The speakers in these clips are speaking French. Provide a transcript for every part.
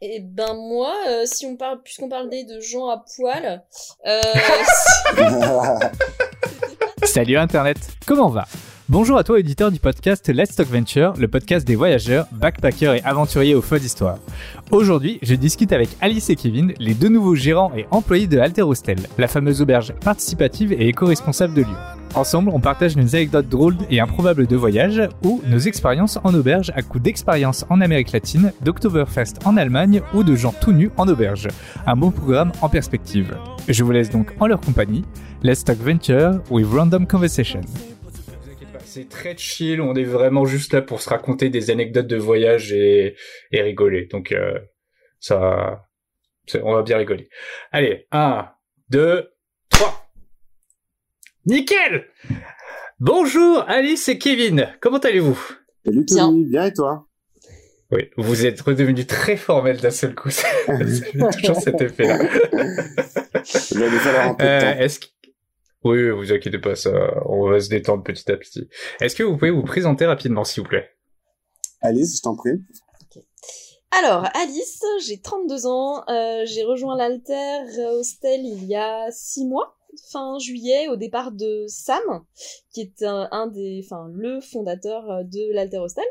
Eh ben moi, euh, si on parle, puisqu'on parlait de gens à poil, euh, Salut Internet, comment va? Bonjour à toi éditeur du podcast Let's Talk Venture, le podcast des voyageurs, backpackers et aventuriers aux feux d'histoire. Aujourd'hui, je discute avec Alice et Kevin, les deux nouveaux gérants et employés de Alter Hostel, la fameuse auberge participative et éco-responsable de Lyon. Ensemble, on partage nos anecdotes drôles et improbables de voyage ou nos expériences en auberge à coup d'expériences en Amérique latine, d'Oktoberfest en Allemagne ou de gens tout nus en auberge. Un bon programme en perspective. Je vous laisse donc en leur compagnie. Let's Talk Venture with Random Conversation. C'est très chill, on est vraiment juste là pour se raconter des anecdotes de voyage et, et rigoler. Donc euh, ça, on va bien rigoler. Allez, un, deux, trois. Nickel Bonjour Alice et Kevin, comment allez-vous? Salut Bien. Tony, bien et toi? Oui, vous êtes redevenus très formel d'un seul coup. C'est toujours cet effet-là. Il va nous falloir un peu de Euh, temps. est-ce que... Oui, vous inquiétez pas, ça, on va se détendre petit à petit. Est-ce que vous pouvez vous présenter rapidement, s'il vous plaît? Alice, je t'en prie. alors Alice, j'ai 32 ans, euh, j'ai rejoint l'Alter Hostel il y a 6 mois, fin juillet, au départ de Sam, qui est un, un des, enfin le fondateur de l'Alter Hostel.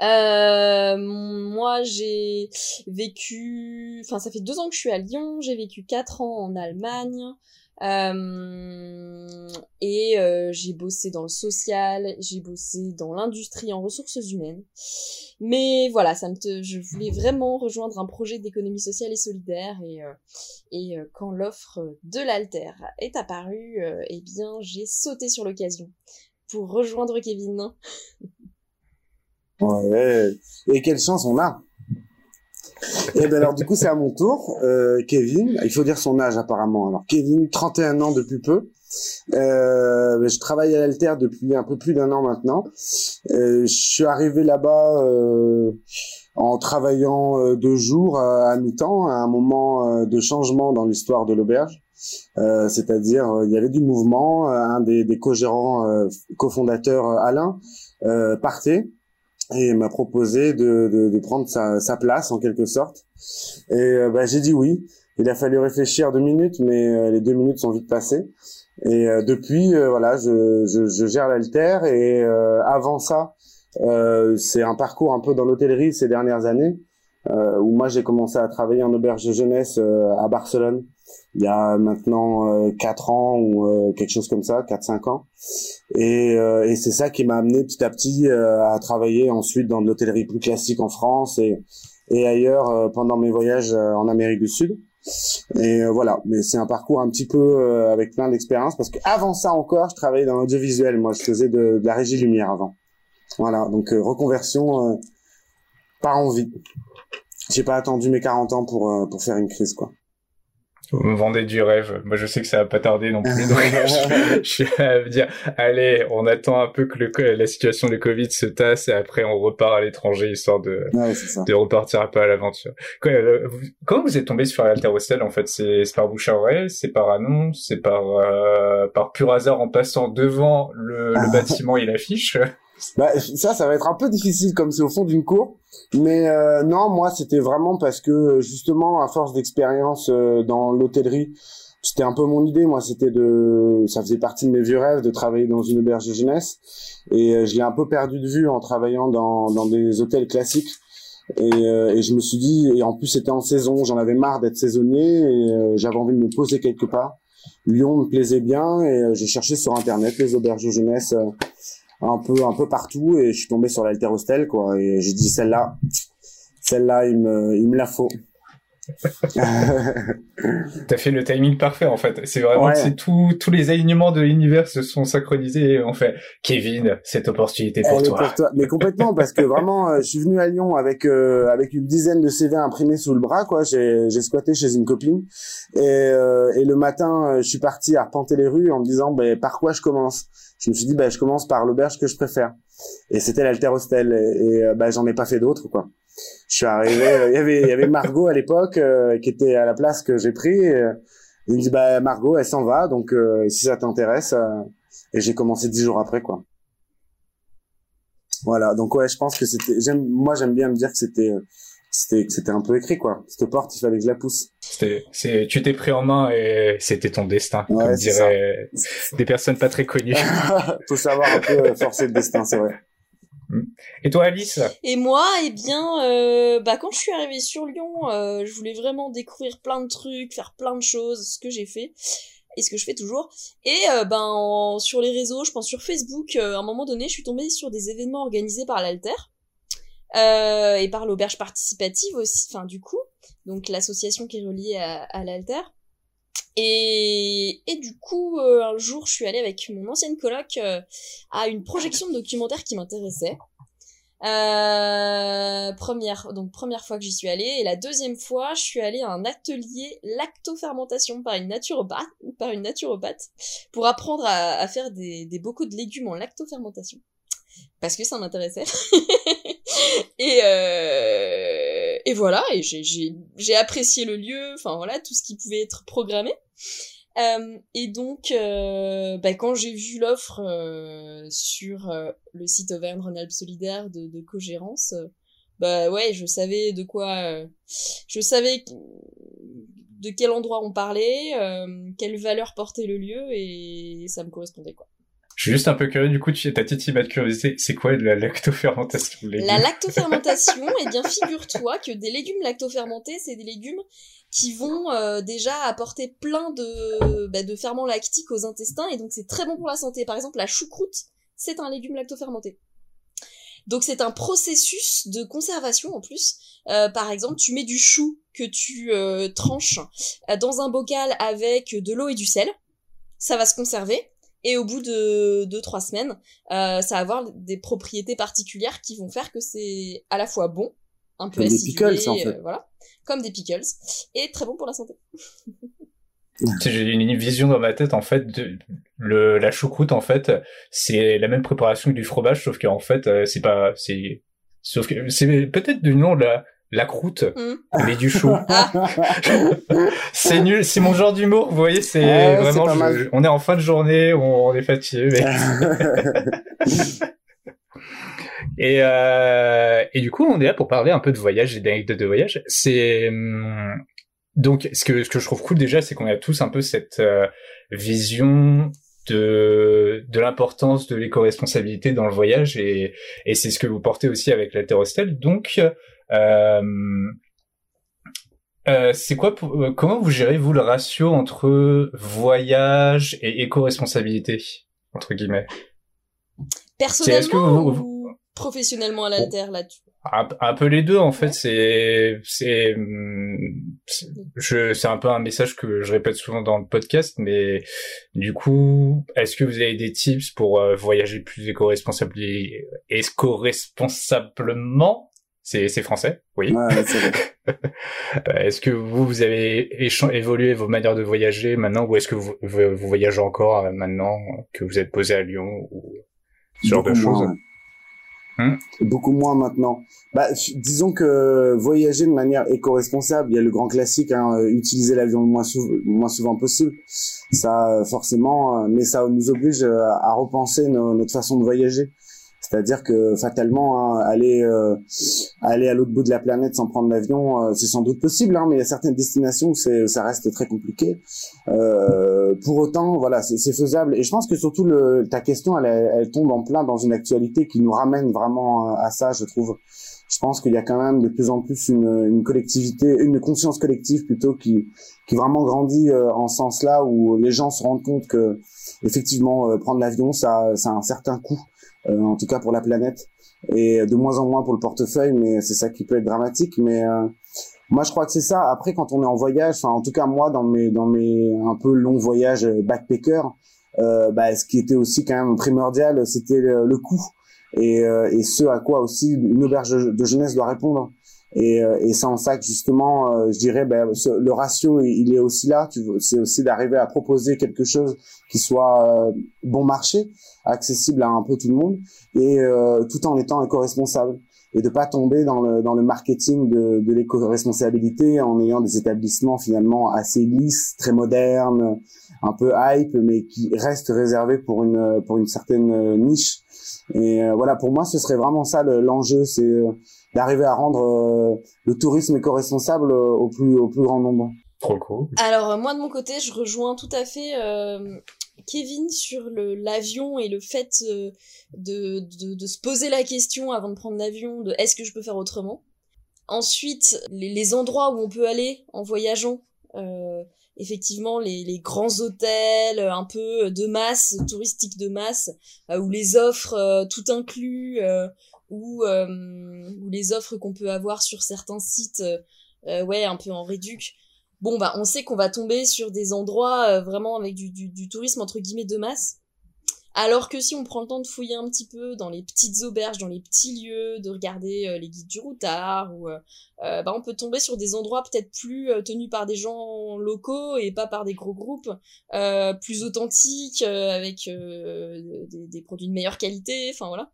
Euh, moi, j'ai vécu, enfin, ça fait deux ans que je suis à Lyon. J'ai vécu quatre ans en Allemagne. Euh, et euh, j'ai bossé dans le social, j'ai bossé dans l'industrie en ressources humaines. Mais voilà, ça me je voulais vraiment rejoindre un projet d'économie sociale et solidaire. Et, euh, quand l'offre de l'Alter est apparue, eh bien, j'ai sauté sur l'occasion pour rejoindre Kevin. Ouais. Et quelle chance on a? Et ben alors du coup c'est à mon tour. Euh, Kevin, il faut dire son âge apparemment. Alors Kevin, 31 ans depuis peu. Euh, je travaille à l'Alter depuis un peu plus d'un an maintenant. Euh, je suis arrivé là-bas euh, en travaillant euh, deux jours à mi-temps, à un moment euh, de changement dans l'histoire de l'auberge. Euh, C'est-à-dire, il y avait du mouvement. un des, co-gérants, cofondateurs, Alain, partait et m'a proposé de, de, de prendre sa, sa place en quelque sorte. Et euh, bah, j'ai dit oui. Il a fallu réfléchir deux minutes, mais euh, les deux minutes sont vite passées. Et euh, depuis, euh, voilà, je, je, je gère l'alter. Et avant ça, c'est un parcours un peu dans l'hôtellerie ces dernières années, où moi j'ai commencé à travailler en auberge de jeunesse à Barcelone il y a maintenant euh, quatre ans ou euh, quelque chose comme ça, quatre cinq ans. Et, euh, et c'est ça qui m'a amené petit à petit euh, à travailler ensuite dans de l'hôtellerie plus classique en France et, et ailleurs euh, pendant mes voyages en Amérique du Sud. Et voilà, mais c'est un parcours un petit peu avec plein d'expérience parce qu'avant ça encore, je travaillais dans l'audiovisuel. Moi, je faisais de, de la régie lumière avant. Voilà, donc reconversion par envie. J'ai pas attendu mes 40 ans pour pour faire une crise quoi. Vous me vendez du rêve. Moi, je sais que ça va pas tarder non plus. Donc, je, je suis à me dire, allez, on attend un peu que le, la situation de Covid se tasse et après on repart à l'étranger histoire de, Ouais, de repartir un peu à l'aventure. Euh, vous- Comment vous êtes tombé sur Alter Hostel en fait? C'est c'est par bouche à oreille, c'est par annonce, c'est par euh, par pur hasard en passant devant le, le bâtiment et l'affiche? Bah, ça, ça va être un peu difficile comme c'est au fond d'une cour. Mais euh, non, moi, c'était vraiment parce que justement, à force d'expérience euh, dans l'hôtellerie, c'était un peu mon idée. Moi, c'était de, ça faisait partie de mes vieux rêves de travailler dans une auberge de jeunesse. Et euh, je l'ai un peu perdu de vue en travaillant dans, dans des hôtels classiques. Et, euh, et je me suis dit, et en plus c'était en saison, j'en avais marre d'être saisonnier et euh, j'avais envie de me poser quelque part. Lyon me plaisait bien et euh, j'ai cherché sur internet les auberges de jeunesse un peu un peu partout et je suis tombé sur l'Alter Hostel quoi et j'ai dit celle-là celle-là il me il me la faut T'as fait le timing parfait en fait. C'est vraiment Ouais. c'est tout, tous les alignements de l'univers se sont synchronisés et on fait Kevin, cette opportunité pour toi. pour toi. Mais complètement, parce que vraiment, euh, je suis venu à Lyon avec euh, avec une dizaine de CV imprimés sous le bras, quoi. J'ai j'ai squatté chez une copine et euh, et le matin, euh, je suis parti arpenter les rues en me disant, ben par quoi je commence? Je me suis dit, ben je commence par l'auberge que je préfère. Et c'était l'Alter Hostel et, euh, ben j'en ai pas fait d'autres, quoi. Je suis arrivé, euh, il y avait y avait Margot à l'époque euh, qui était à la place que j'ai pris. Euh, il me dit, bah Margot, elle s'en va, donc euh, si ça t'intéresse. euh, et j'ai commencé dix jours après, quoi. Voilà, donc ouais, je pense que c'était. J'aime, moi, j'aime bien me dire que c'était c'était c'était un peu écrit quoi. Cette porte, il fallait que je la pousse. C'était c'est tu t'es pris en main et c'était ton destin, comme diraient des personnes pas très connues. Faut savoir un peu forcer le destin, c'est vrai. Mm. Et toi, Alice? Et moi, eh bien, euh, bah quand je suis arrivée sur Lyon, euh, je voulais vraiment découvrir plein de trucs, faire plein de choses, ce que j'ai fait et ce que je fais toujours. Et euh, ben sur les réseaux, je pense sur Facebook, euh, à un moment donné, je suis tombée sur des événements organisés par l'Alter euh, et par l'auberge participative aussi. Enfin, du coup, donc l'association qui est reliée à, à l'Alter. Et, et du coup, euh, un jour, je suis allée avec mon ancienne coloc euh, à une projection de documentaire qui m'intéressait. Euh, première, donc première fois que j'y suis allée. Et la deuxième fois, je suis allée à un atelier lactofermentation par une naturopathe, par une naturopathe pour apprendre à, à faire des, des bocaux de légumes en lactofermentation. Parce que ça m'intéressait. et, euh, et voilà, et j'ai apprécié le lieu, enfin voilà, tout ce qui pouvait être programmé. Euh, et donc, euh, bah, quand j'ai vu l'offre euh, sur euh, le site Auvergne-Rhône-Alpes Solidaire de, de Cogérance, euh, bah ouais, je savais de quoi, je savais de quel endroit on parlait, quelle valeur portait le lieu, et ça me correspondait quoi. Suis juste un peu curieux, du coup, tu ta petite de curiosité, c'est quoi la lactofermentation La lactofermentation, eh bien, figure-toi que des légumes lactofermentés, c'est des légumes qui vont euh, déjà apporter plein de, bah, de ferments lactiques aux intestins et donc c'est très bon pour la santé. Par exemple, la choucroute, c'est un légume lactofermenté. Donc c'est un processus de conservation en plus. Euh, par exemple, tu mets du chou que tu euh, tranches dans un bocal avec de l'eau et du sel. Ça va se conserver. Et au bout de deux trois semaines, euh, ça va avoir des propriétés particulières qui vont faire que c'est à la fois bon, un peu Comme des pickles, en fait. euh, voilà, comme des pickles, et très bon pour la santé. J'ai une vision dans ma tête en fait de le la choucroute en fait c'est la même préparation que du fromage sauf qu'en fait euh, c'est pas c'est sauf que c'est peut-être du nom de la la croûte Mm. mais du chou. Ah, c'est nul c'est mon genre d'humour vous voyez c'est Ouais, vraiment je- on est en fin de journée on, on est fatigué mais- et euh, et du coup on est là pour parler un peu de voyage et d'anecdotes de voyage. C'est hum, donc ce que ce que je trouve cool déjà c'est qu'on a tous un peu cette euh, vision de de l'importance de l'éco-responsabilité dans le voyage et et c'est ce que vous portez aussi avec l'altérostel donc euh, euh, c'est quoi pour- euh, comment vous gérez vous le ratio entre voyage et éco-responsabilité entre guillemets? Personnellement est-ce que vous- ou professionnellement à l'alter là-dessus. un, un peu les deux en fait c'est c'est c'est- je c'est un peu un message que je répète souvent dans le podcast mais du coup est-ce que vous avez des tips pour euh, voyager plus éco-responsable éco-responsablement c'est c'est français oui Ouais, c'est vrai. Euh, est-ce que vous vous avez évolué vos manières de voyager maintenant ou est-ce que vous, vous, vous voyagez encore euh, maintenant que vous êtes posé à Lyon ou ce genre de Beaucoup choses. Hmm. Beaucoup moins maintenant. Bah, disons que voyager de manière éco-responsable, il y a le grand classique, hein, euh, utiliser l'avion le moins, sou- le moins souvent possible. Ça, forcément, mais ça nous oblige à repenser no- notre façon de voyager. C'est-à-dire que fatalement, hein, aller euh, aller à l'autre bout de la planète sans prendre l'avion, euh, c'est sans doute possible, hein, mais il y a certaines destinations où ça reste très compliqué. Euh, pour autant, voilà, c'est c'est faisable. Et je pense que surtout le, ta question, elle, elle tombe en plein dans une actualité qui nous ramène vraiment euh, à ça, je trouve. Je pense qu'il y a quand même de plus en plus une, une collectivité, une conscience collective plutôt qui qui vraiment grandit euh, en ce sens-là où les gens se rendent compte que effectivement euh, prendre l'avion, ça, ça a un certain coût, euh, en tout cas pour la planète, et de moins en moins pour le portefeuille, mais c'est ça qui peut être dramatique. Mais euh, moi, je crois que c'est ça. Après, quand on est en voyage, enfin, en tout cas moi, dans mes dans mes un peu longs voyages backpacker, euh, bah, ce qui était aussi quand même primordial, c'était le, le coût et, euh, et ce à quoi aussi une auberge de jeunesse doit répondre. Et, euh, et c'est en ça que justement, euh, je dirais, ben, le ratio, il est aussi là. C'est aussi d'arriver à proposer quelque chose qui soit euh, bon marché, accessible à un peu tout le monde, et tout en étant éco-responsable et de pas tomber dans le dans le marketing de, de l'éco-responsabilité en ayant des établissements finalement assez lisses, très modernes, un peu hype, mais qui restent réservés pour une pour une certaine euh, niche. Et euh, voilà, pour moi, ce serait vraiment ça le- l'enjeu, c'est euh, d'arriver à rendre le tourisme éco-responsable au plus au plus grand nombre. Trop cool. Alors moi de mon côté, je rejoins tout à fait Kevin sur l'avion et le fait de, de, de, se poser la question avant de prendre l'avion de est-ce que je peux faire autrement. Ensuite, les, les, endroits où on peut aller en voyageant, euh, effectivement les, les, grands hôtels un peu de masse, touristiques de masse, euh, où les offres euh, tout inclus, euh, ou, ou les offres qu'on peut avoir sur certains sites, ouais, un peu en réduc. Bon, bah, on sait qu'on va tomber sur des endroits vraiment avec du, du, du tourisme entre guillemets de masse alors que si on prend le temps de fouiller un petit peu dans les petites auberges, dans les petits lieux, de regarder euh, les guides du routard, ou euh, euh, bah on peut tomber sur des endroits peut-être plus tenus par des gens locaux et pas par des gros groupes, plus authentiques, avec des, produits de meilleure qualité, enfin voilà.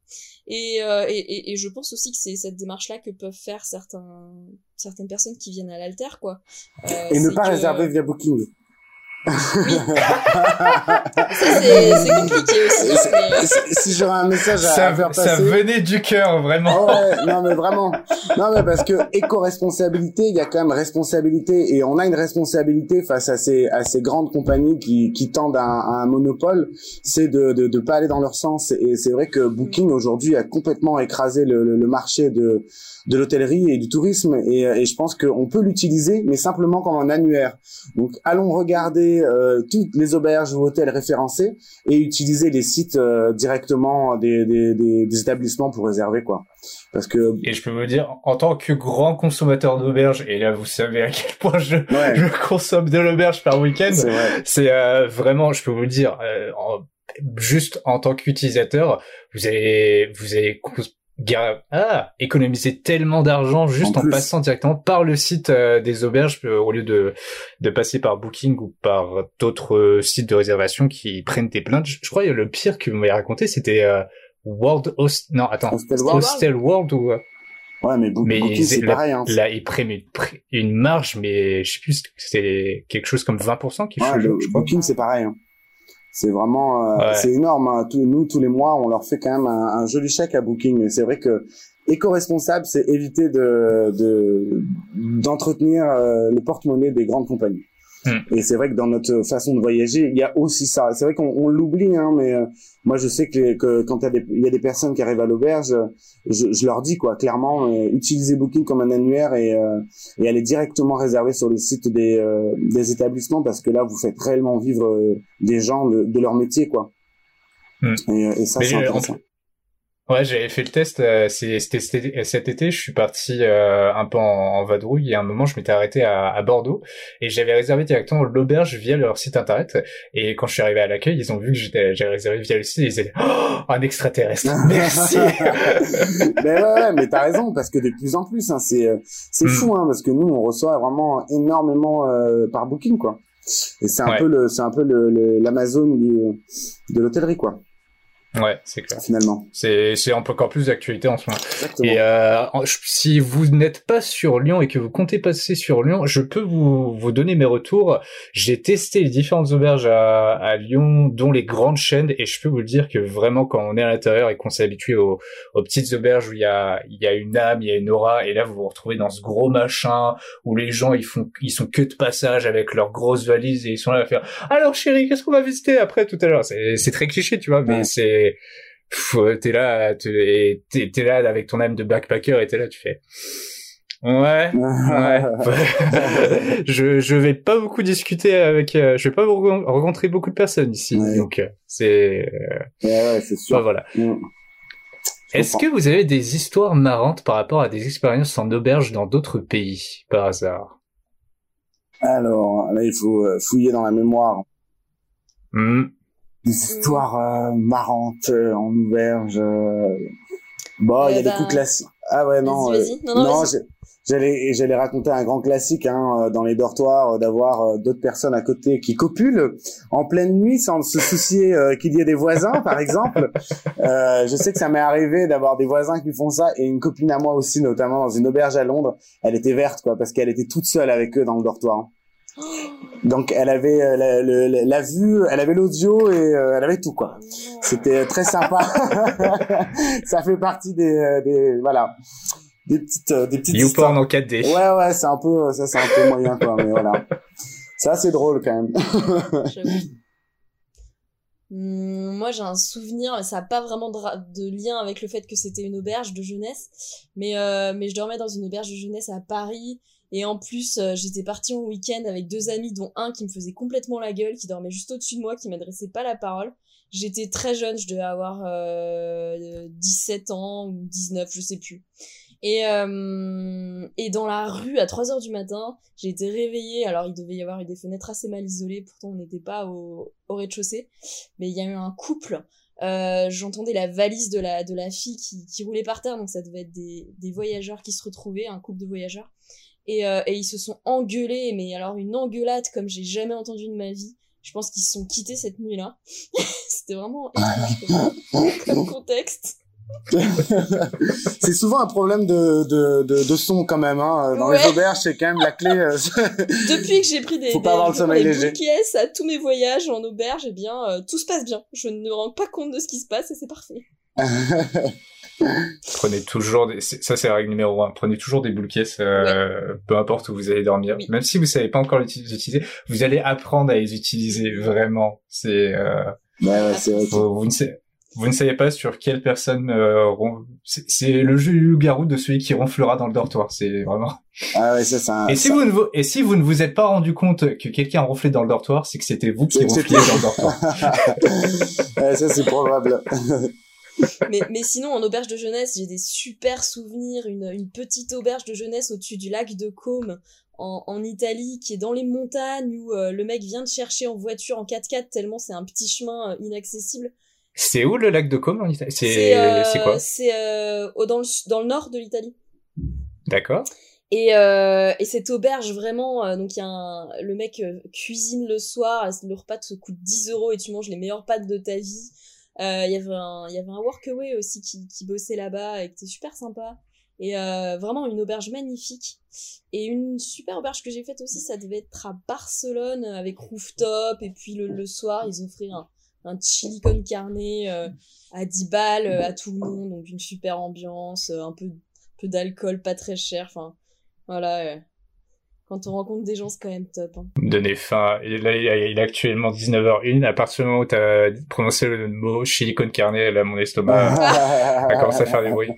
Et, et, et, je pense aussi que c'est cette démarche-là que peuvent faire certains, certaines personnes qui viennent à l'alter, quoi. et ne pas réserver via Booking. Oui. c'est compliqué aussi. Si j'aurais un message à, ça, faire passer. Ça venait du cœur, vraiment. Oh ouais, non, mais vraiment. Non, mais parce que éco-responsabilité, il y a quand même responsabilité et on a une responsabilité face à ces, à ces grandes compagnies qui, qui tendent à un, un monopole, c'est de, de, de pas aller dans leur sens. Et c'est vrai que Booking aujourd'hui a complètement écrasé le, le, le marché de, de l'hôtellerie et du tourisme et, et je pense qu'on peut l'utiliser, mais simplement comme un annuaire. Donc, allons regarder euh, toutes les auberges ou hôtels référencés et utiliser les sites euh, directement des, des, des, établissements pour réserver quoi. Parce que et je peux vous dire en tant que grand consommateur d'auberges et là vous savez à quel point je, je consomme de l'auberge par week-end, c'est euh, vraiment je peux vous dire juste en tant qu'utilisateur vous avez vous avez ah, économiser tellement d'argent juste en, passant directement par le site euh, des auberges euh, au lieu de de passer par Booking ou par d'autres euh, sites de réservation qui prennent des plaintes. Je, crois que le pire que vous m'avez raconté c'était World Host non attends Hostel World, ou Ouais, mais, Booking, c'est pareil. Hein. Là, ils prennent une, une, marge, mais je sais plus, c'est quelque chose comme 20% qui ouais, le, Booking, c'est pareil. Hein. C'est vraiment, euh, c'est énorme. Hein. nous, tous les mois, on leur fait quand même un, joli chèque à Booking. C'est vrai que éco-responsable, c'est éviter de d'entretenir euh, le porte-monnaie des grandes compagnies. Et c'est vrai que dans notre façon de voyager, il y a aussi ça. C'est vrai qu'on l'oublie, hein, mais euh, moi je sais que, que quand il y, a des, personnes qui arrivent à l'auberge, je, je, leur dis quoi, clairement, euh, utilisez Booking comme un annuaire et, euh, et allez directement réserver sur le site des, des établissements parce que là vous faites réellement vivre des gens de, leur métier quoi. Hmm. Et, et, ça c'est intéressant. Ouais, j'avais fait le test. Euh, c'était cet été. Je suis parti euh, un peu en, en, vadrouille et à un moment, je m'étais arrêté à, à, Bordeaux et j'avais réservé directement l'auberge via leur site internet. Et quand je suis arrivé à l'accueil, ils ont vu que j'étais j'ai réservé via le site. Et ils disaient oh, un extraterrestre. Merci. mais ouais, mais t'as raison parce que de plus en plus, hein, c'est c'est hmm. fou hein, parce que nous, on reçoit vraiment énormément euh, par Booking quoi. Et c'est un peu le c'est un peu le l'Amazon de l'hôtellerie quoi. Ouais, c'est clair. Finalement. C'est c'est encore plus d'actualité en ce moment. Exactement. Et euh, si vous n'êtes pas sur Lyon et que vous comptez passer sur Lyon, je peux vous vous donner mes retours. J'ai testé les différentes auberges à, à Lyon, dont les grandes chaînes, et je peux vous le dire que vraiment quand on est à l'intérieur et qu'on s'est habitué aux, aux petites auberges où il y a il y a une âme, il y a une aura, et là vous vous retrouvez dans ce gros machin où les gens ils font ils sont que de passage avec leurs grosses valises et ils sont là à faire alors chérie qu'est-ce qu'on va visiter après tout à l'heure? C'est c'est très cliché tu vois, mais c'est t'es là, t'es es là avec ton âme de backpacker et t'es là, tu fais. Ouais, ouais. je je vais pas beaucoup discuter avec, euh, je vais pas rencontrer beaucoup de personnes ici, donc euh, c'est. Euh, ouais, c'est sûr. Bah, voilà. Mm. Est-ce que vous avez des histoires marrantes par rapport à des expériences en auberge dans d'autres pays, par hasard? Alors, là, il faut fouiller dans la mémoire. Mmh des histoires euh, marrantes euh, en auberge. Euh. Bon, il y a des coups classiques. Ah ouais, non. non, non, j'allais j'allais raconter un grand classique hein, dans les dortoirs d'avoir d'autres personnes à côté qui copulent en pleine nuit sans se soucier qu'il y ait des voisins par exemple je sais que ça m'est arrivé d'avoir des voisins qui font ça et une copine à moi aussi notamment dans une auberge à Londres elle était verte quoi parce qu'elle était toute seule avec eux dans le dortoir donc elle avait euh, la, la, vue, elle avait l'audio et euh, elle avait tout quoi. C'était très sympa. ça fait partie des, euh, des voilà. des petites, des petites. YouPorn en 4D. Ouais, ouais, c'est un peu, ça, c'est un peu moyen, quoi, mais voilà. C'est assez drôle, quand même. Hum, moi, j'ai un souvenir, ça n'a pas vraiment de, de, lien avec le fait que c'était une auberge de jeunesse, mais, euh, mais je dormais dans une auberge de jeunesse à Paris, et en plus, euh, j'étais partie au week-end avec deux amis, dont un qui me faisait complètement la gueule, qui dormait juste au-dessus de moi, qui m'adressait pas la parole. J'étais très jeune, je devais avoir euh, 17 ans ou 19, je sais plus. Et, euh, et dans la rue, à 3 heures du matin, j'ai été réveillée. Alors, il devait y avoir des fenêtres assez mal isolées. Pourtant, on n'était pas au, au rez-de-chaussée. Mais il y a eu un couple. Euh, J'entendais la valise de la, de la fille qui, qui roulait par terre. Donc, ça devait être des, des voyageurs qui se retrouvaient, un couple de voyageurs. Et, euh, et ils se sont engueulés. Mais alors, une engueulade comme j'ai jamais entendu de ma vie. Je pense qu'ils se sont quittés cette nuit-là. C'était vraiment comme, contexte. c'est souvent un problème de, de, de, de, son quand même. Hein. Dans Ouais. les auberges, c'est quand même la clé. euh, Depuis que j'ai pris des, Faut pas des, avoir le sommeil des léger. bouquets à tous mes voyages en auberge, eh bien, euh, tout se passe bien. Je ne me rends pas compte de ce qui se passe et c'est parfait. Prenez toujours des... ça c'est la règle numéro un. Prenez toujours des boules caisses, euh, peu importe où vous allez dormir. Oui. Même si vous savez pas encore les utiliser, vous allez apprendre à les utiliser vraiment. C'est euh, ouais, ouais, c'est vrai. que- vous, vous ne savez vous ne savez pas sur quelle personne euh, ron- c'est le jeu du garou de celui qui ronflera dans le dortoir. C'est vraiment. Ah ouais, ça, c'est un. Et si ça- vous ne vous et si vous ne vous êtes pas rendu compte que quelqu'un ronflait dans le dortoir, c'est que c'était vous qui ronfliez dans le dortoir. ouais, ça, c'est probable. mais, mais sinon, en auberge de jeunesse, j'ai des super souvenirs. Une, une petite auberge de jeunesse au-dessus du lac de Côme. En, en Italie, qui est dans les montagnes, où euh, le mec vient te chercher en voiture en 4x4 tellement c'est un petit chemin euh, inaccessible. C'est où le lac de Côme en Italie C'est euh, c'est quoi? C'est au- dans, le, dans le nord de l'Italie. D'accord. Et, euh, et cette auberge vraiment, euh, donc y a un, le mec euh, cuisine le soir, le repas te coûte 10 euros et tu manges les meilleures pâtes de ta vie. Euh, Il y avait un, il y avait un workaway aussi qui, qui bossait là-bas et qui était super sympa. Et euh, vraiment une auberge magnifique. Et une super auberge que j'ai faite aussi, ça devait être à Barcelone avec rooftop. Et puis le, le soir, ils offraient un, un chili con carne euh, à 10 balles euh, à tout le monde. Donc une super ambiance, euh, un peu, peu d'alcool, pas très cher. Enfin, voilà. Quand on rencontre des gens, c'est quand même top. Hein. donner faim. Et là, il est actuellement 19h01. À partir du moment où tu as prononcé le mot chili con carne, là, mon estomac a commencé à faire des bruits.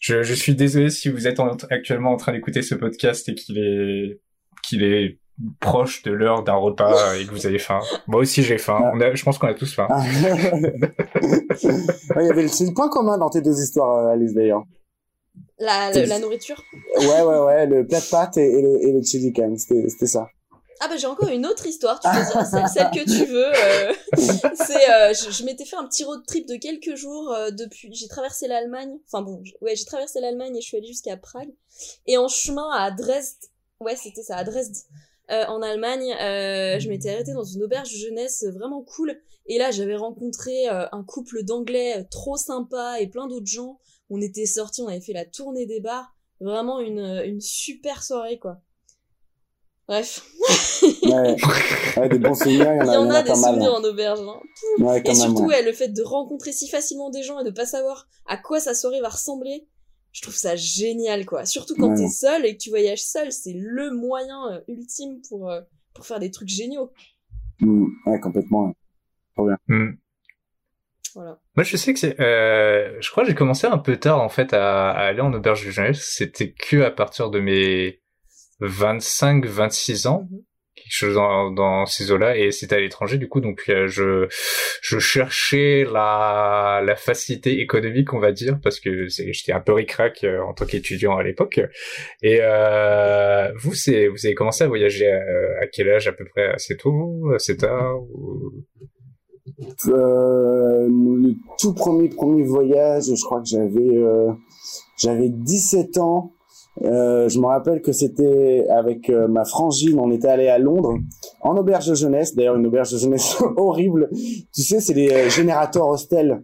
Je, je suis désolé si vous êtes en- actuellement en train d'écouter ce podcast et qu'il est, qu'il est proche de l'heure d'un repas et que vous avez faim. Moi aussi, j'ai faim. On a, je pense qu'on a tous faim. Ah. Il y avait le point commun dans tes deux histoires, euh, Alice, d'ailleurs. La, la nourriture. Ouais, ouais, ouais, le plat de pâtes et, et le, et le chili can, c'était, c'était ça. Ah bah j'ai encore une autre histoire, tu choisiras celle, celle que tu veux. euh. c'est, euh, je, je m'étais fait un petit road trip de quelques jours euh, depuis. J'ai traversé l'Allemagne. Enfin bon, ouais, j'ai traversé l'Allemagne et je suis allée jusqu'à Prague. Et en chemin à Dresde, ouais c'était ça, à Dresde, euh, en Allemagne, je m'étais arrêtée dans une auberge de jeunesse vraiment cool. Et là j'avais rencontré un couple d'Anglais trop sympa et plein d'autres gens. On était sortis, on avait fait la tournée des bars. Vraiment une, une super soirée quoi. Bref. Ouais, ouais des bons souvenirs, il y en a, Il y en a, pas des mal. souvenirs en auberge. hein. Ouais, quand Et même, surtout, ouais. ouais, le fait de rencontrer si facilement des gens et de pas savoir à quoi sa soirée va ressembler, je trouve ça génial, quoi. Surtout quand Ouais. t'es seul et que tu voyages seul, c'est le moyen euh, ultime pour, euh, pour faire des trucs géniaux. Mm, ouais, complètement. ouais. Hmm. Voilà. Moi, je sais que c'est, euh, je crois que j'ai commencé un peu tard, en fait, à, à aller en auberge de jeunesse. C'était que à partir de mes 25, 26 ans. Mhm. quelque chose dans, dans ces eaux-là et c'était à l'étranger du coup donc euh, je je cherchais la la facilité économique on va dire parce que c'est- j'étais un peu ricrac euh, en tant qu'étudiant à l'époque et euh, vous c'est vous avez commencé à voyager à, à quel âge à peu près assez tôt assez tard ou... Euh, le tout premier premier voyage, je crois que j'avais euh, j'avais 17 ans. Euh, je me rappelle que c'était avec euh, ma frangine, on était allé à Londres en auberge de jeunesse. D'ailleurs, une auberge de jeunesse horrible. Tu sais, c'est les euh, générateurs hostels.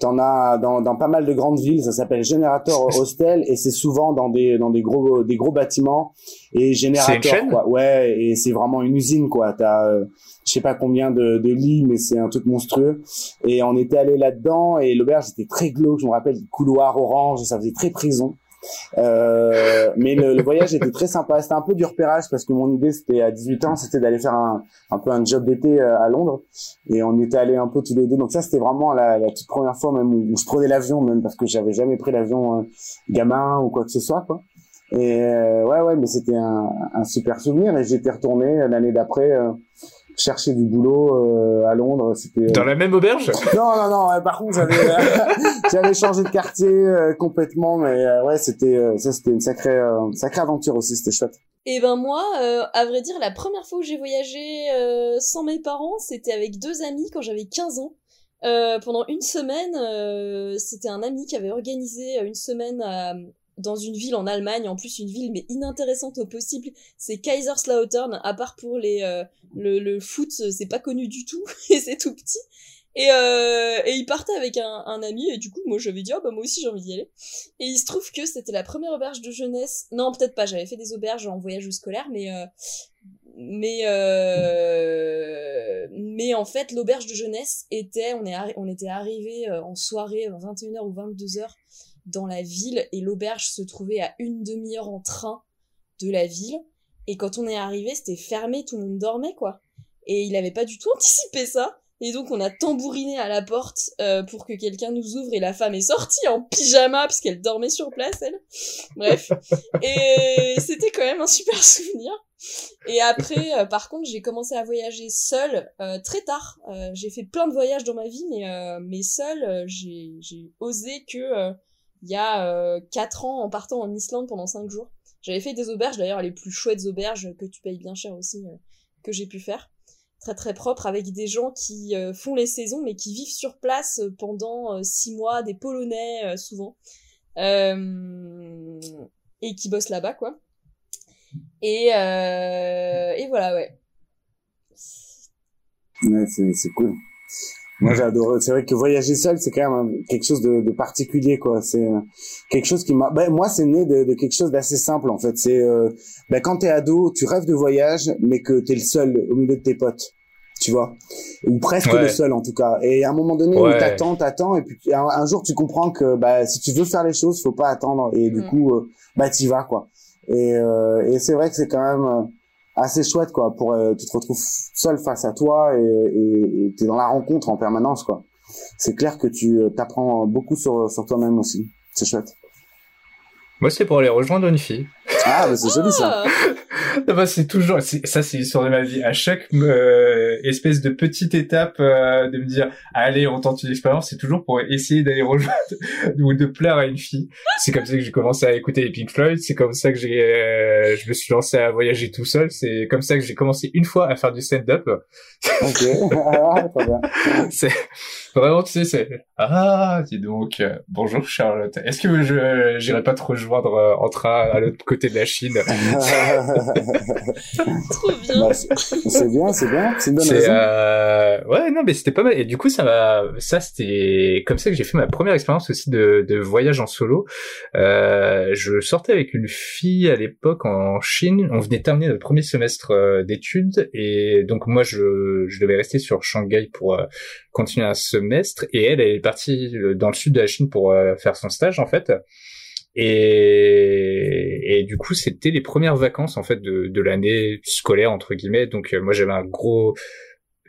T'en as dans, dans pas mal de grandes villes, ça s'appelle générateur hostel et c'est souvent dans des dans des gros des gros bâtiments et générateur chaîne? quoi. Ouais, et c'est vraiment une usine quoi. T'as euh, je sais pas combien de, de lits, mais c'est un truc monstrueux. Et on était allé là-dedans et l'auberge était très glauque. Je me rappelle, couloir orange, ça faisait très prison. Euh, mais le, le, voyage était très sympa. C'était un peu du repérage parce que mon idée, c'était à 18 ans, c'était d'aller faire un, un peu un job d'été euh, à Londres. Et on était allés un peu tous les deux. Donc ça, c'était vraiment la, la toute première fois même où, je prenais l'avion, même parce que j'avais jamais pris l'avion euh, gamin ou quoi que ce soit. Quoi. Et euh, ouais, ouais, mais c'était un, un, super souvenir. Et j'étais retourné l'année d'après chercher du boulot euh, à Londres. C'était dans la même auberge? Non, non, non. par contre, j'avais j'avais changé de quartier euh, complètement, mais euh, ouais, c'était ça, c'était une sacrée sacrée aventure aussi. C'était chouette. Et ben moi, à vrai dire, la première fois où j'ai voyagé sans mes parents, c'était avec deux amis quand j'avais 15 ans. pendant une semaine, c'était un ami qui avait organisé une semaine à, dans une ville en Allemagne, en plus une ville mais inintéressante au possible, c'est Kaiserslautern, à part pour les euh, le, foot, c'est pas connu du tout et c'est tout petit. Et, euh, et il partait avec un, ami et du coup moi j'avais dit oh bah moi aussi j'ai envie d'y aller. Et il se trouve que c'était la première auberge de jeunesse. Non peut-être pas, j'avais fait des auberges en voyage scolaire mais euh, mais euh, mais en fait l'auberge de jeunesse était on est on était arrivé euh, en soirée 21h ou 22h dans la ville et l'auberge se trouvait à une demi-heure en train de la ville. Et quand on est arrivé, c'était fermé, tout le monde dormait, quoi. Et il avait pas du tout anticipé ça. Et donc on a tambouriné à la porte euh, pour que quelqu'un nous ouvre et la femme est sortie en pyjama puisqu'elle dormait sur place elle. Bref. Et c'était quand même un super souvenir. Et après euh, par contre j'ai commencé à voyager seule euh, très tard. j'ai fait plein de voyages dans ma vie mais mais seule j'ai j'ai osé que il y a euh, 4 ans en partant en Islande pendant 5 jours. J'avais fait des auberges, d'ailleurs les plus chouettes auberges que tu payes bien cher aussi, euh, que j'ai pu faire. Très très propre, avec des gens qui euh, font les saisons, mais qui vivent sur place pendant 6 mois, des Polonais souvent, et qui bossent là-bas, quoi. Et, et voilà, ouais. Ouais, c'est cool. Moi, j'adore. C'est vrai que voyager seul, c'est quand même quelque chose de, de particulier, quoi. C'est euh, quelque chose qui m'a. Ben, moi, c'est né de, de, quelque chose d'assez simple, en fait. C'est euh, ben, quand t'es ado, tu rêves de voyage, mais que t'es le seul au milieu de tes potes, tu vois, ou presque le seul, en tout cas. Et à un moment donné, ouais. t'attends, t'attends, et puis un, jour, tu comprends que bah, si tu veux faire les choses, faut pas attendre, et du mm. coup, euh, bah, t'y vas, quoi. Et, euh, et c'est vrai que c'est quand même assez chouette quoi pour euh, tu te retrouves seul face à toi et et t'es dans la rencontre en permanence quoi. C'est clair que tu euh, t'apprends beaucoup sur sur toi-même aussi. C'est chouette. Moi c'est pour aller rejoindre une fille. Ah mais c'est joli ça. Ah. Bah, c'est toujours, ça c'est l'histoire de ma vie. À chaque euh, espèce de petite étape euh, de me dire, allez, on tente une expérience, c'est toujours pour essayer d'aller rejoindre ou de plaire à une fille. C'est comme ça que j'ai commencé à écouter les Pink Floyd. C'est comme ça que j'ai, euh, je me suis lancé à voyager tout seul. C'est comme ça que j'ai commencé une fois à faire du stand-up. Ok, ah, c'est vraiment, tu sais, c'est ah, dis donc, bonjour Charlotte. Est-ce que je j'irai pas te rejoindre en train à l'autre côté de la Chine? Trop bien. Bah, c'est bien, c'est bien, c'est une bonne raison. Euh... Ouais, non, mais c'était pas mal. Et du coup, ça m'a, ça c'était comme ça que j'ai fait ma première expérience aussi de, de voyage en solo. Euh, je sortais avec une fille à l'époque en Chine. On venait terminer notre premier semestre euh, d'études et donc moi je, je devais rester sur Shanghai pour euh, continuer un semestre et elle, elle est partie euh, dans le sud de la Chine pour faire son stage en fait. Et, du coup, c'était les premières vacances en fait de, de l'année scolaire entre guillemets. Donc euh, moi, j'avais un gros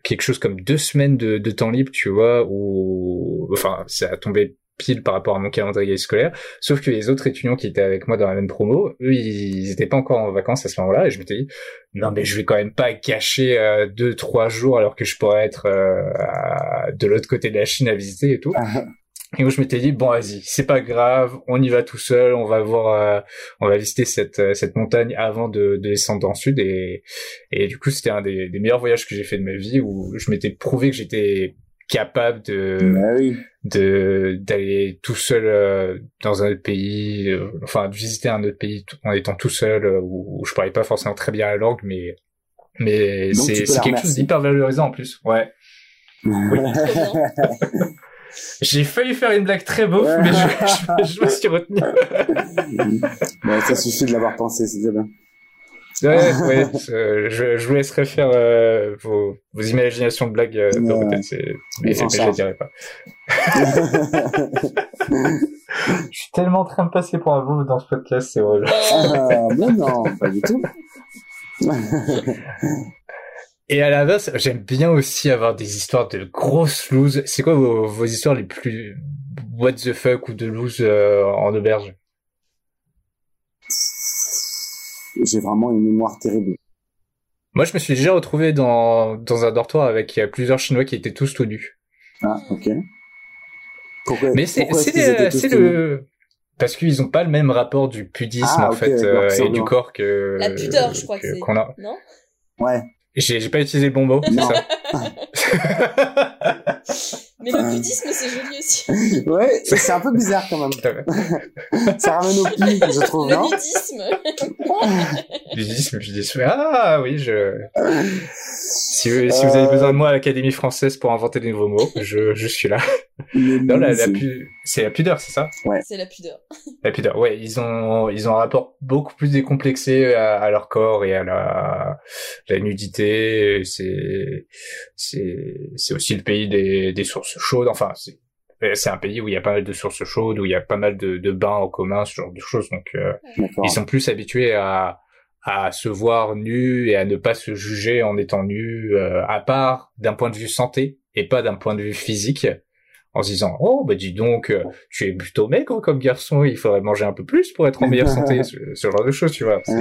quelque chose comme deux semaines de, de temps libre, tu vois, où enfin ça a tombé pile par rapport à mon calendrier scolaire. Sauf que les autres étudiants qui étaient avec moi dans la même promo, eux, ils étaient pas encore en vacances à ce moment-là. Et je m'étais dit, non, mais je vais quand même pas cacher euh, deux, trois jours alors que je pourrais être euh, de l'autre côté de la Chine à visiter et tout. Et où je m'étais dit bon vas-y, c'est pas grave, on y va tout seul, on va voir, euh, on va visiter cette euh, cette montagne avant de, de descendre dans le sud. Et et du coup c'était un des, des, meilleurs voyages que j'ai fait de ma vie où je m'étais prouvé que j'étais capable de bah de d'aller tout seul euh, dans un autre pays, enfin de visiter un autre pays en étant tout seul où, où je parlais pas forcément très bien la langue mais mais c'est c'est quelque chose d'hyper valorisant en plus, ouais. Oui. J'ai failli faire une blague très beauf, mais je, je, je, me suis retenu. bon, ça suffit de l'avoir pensé, c'est bien. Ouais, ouais, je, je vous laisserai faire euh, vos, vos imaginations de blagues euh, de ouais, mais, mais je ne dirai pas. Je suis tellement en train de passer pour un bouffe dans ce podcast, c'est horrible. Ah, mais non, pas du tout. Et à l'inverse, j'aime bien aussi avoir des histoires de grosses looses. C'est quoi vos, vos histoires les plus what the fuck ou de loose euh, en auberge? J'ai vraiment une mémoire terrible. Moi, je me suis déjà retrouvé dans, dans un dortoir avec plusieurs Chinois qui étaient tous tout nus. Ah, ok. Pourquoi, Mais c'est le parce qu'ils ont pas le même rapport du pudisme Ah, en fait euh, et du corps que La pudeur, je crois que c'est. qu'on a. Non? Ouais. J'ai pas utilisé le bon mot. c'est ça Mais le bouddhisme, c'est joli aussi. Ouais, c'est un peu bizarre quand même. Ça ramène au pi, je trouve, Le non nudisme. Pudisme, pudisme. Ah oui, je. Si, vous- si vous avez Euh. besoin de moi à l'Académie française pour inventer des nouveaux mots, je, je suis là. Non, la, la C'est- pu- c'est la pudeur, c'est ça? C'est la pudeur. La pudeur, ouais, ils ont, ils ont un rapport beaucoup plus décomplexé à, à leur corps et à la, la nudité. C'est, c'est, c'est aussi le pays des, des sources chaudes. Enfin, c'est, c'est un pays où il y a pas mal de sources chaudes, où il y a pas mal de, de bains en commun, ce genre de choses. Donc, euh, ils sont plus habitués à, à se voir nus et à ne pas se juger en étant nus, euh, à part d'un point de vue santé et pas d'un point de vue physique, en se disant oh bah dis donc euh, tu es plutôt maigre comme garçon, il faudrait manger un peu plus pour être en meilleure santé, ce, ce genre de choses, tu vois. C'est-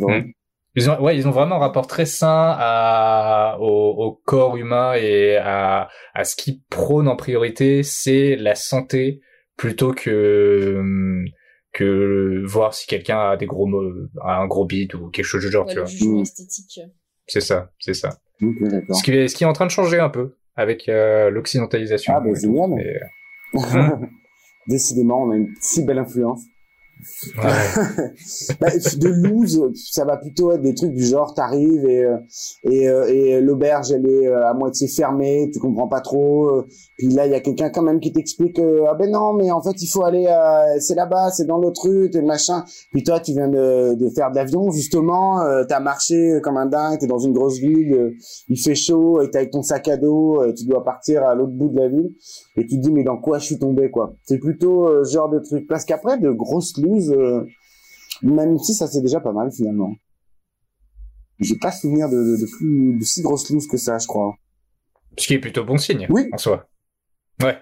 drôle. Ils ont, ouais, ils ont vraiment un rapport très sain à, au, au corps humain et à, à ce qui prône en priorité, c'est la santé plutôt que hum, que voir si quelqu'un a des gros mots, a un gros bide ou quelque chose du genre, Ouais, tu le vois. jugement Mm. esthétique. C'est ça, c'est ça. Ce qui est, ce qui est en train de changer un peu avec euh, l'occidentalisation. Ah, bah, et génial. Mais, Décidément, on a une si belle influence. Bah, de loose, ça va plutôt être des trucs du genre, t'arrives et euh, et, euh, et l'auberge elle est euh, à moitié fermée, tu comprends pas trop. Puis là il y a quelqu'un quand même qui t'explique ah ben non mais en fait il faut aller, c'est là-bas, c'est dans l'autre rue, et machin. Puis toi tu viens de, de faire de l'avion justement, t'as marché comme un dingue, t'es dans une grosse ville, il fait chaud, et t'es avec ton sac à dos, tu dois partir à l'autre bout de la ville et tu te dis mais dans quoi je suis tombé quoi? C'est plutôt ce genre de truc parce qu'après de grosses euh, même si ça c'est déjà pas mal finalement. J'ai pas souvenir de, de, de plus de si grosses looses que ça, je crois. Ce qui est plutôt bon signe Oui. en soi. Ouais.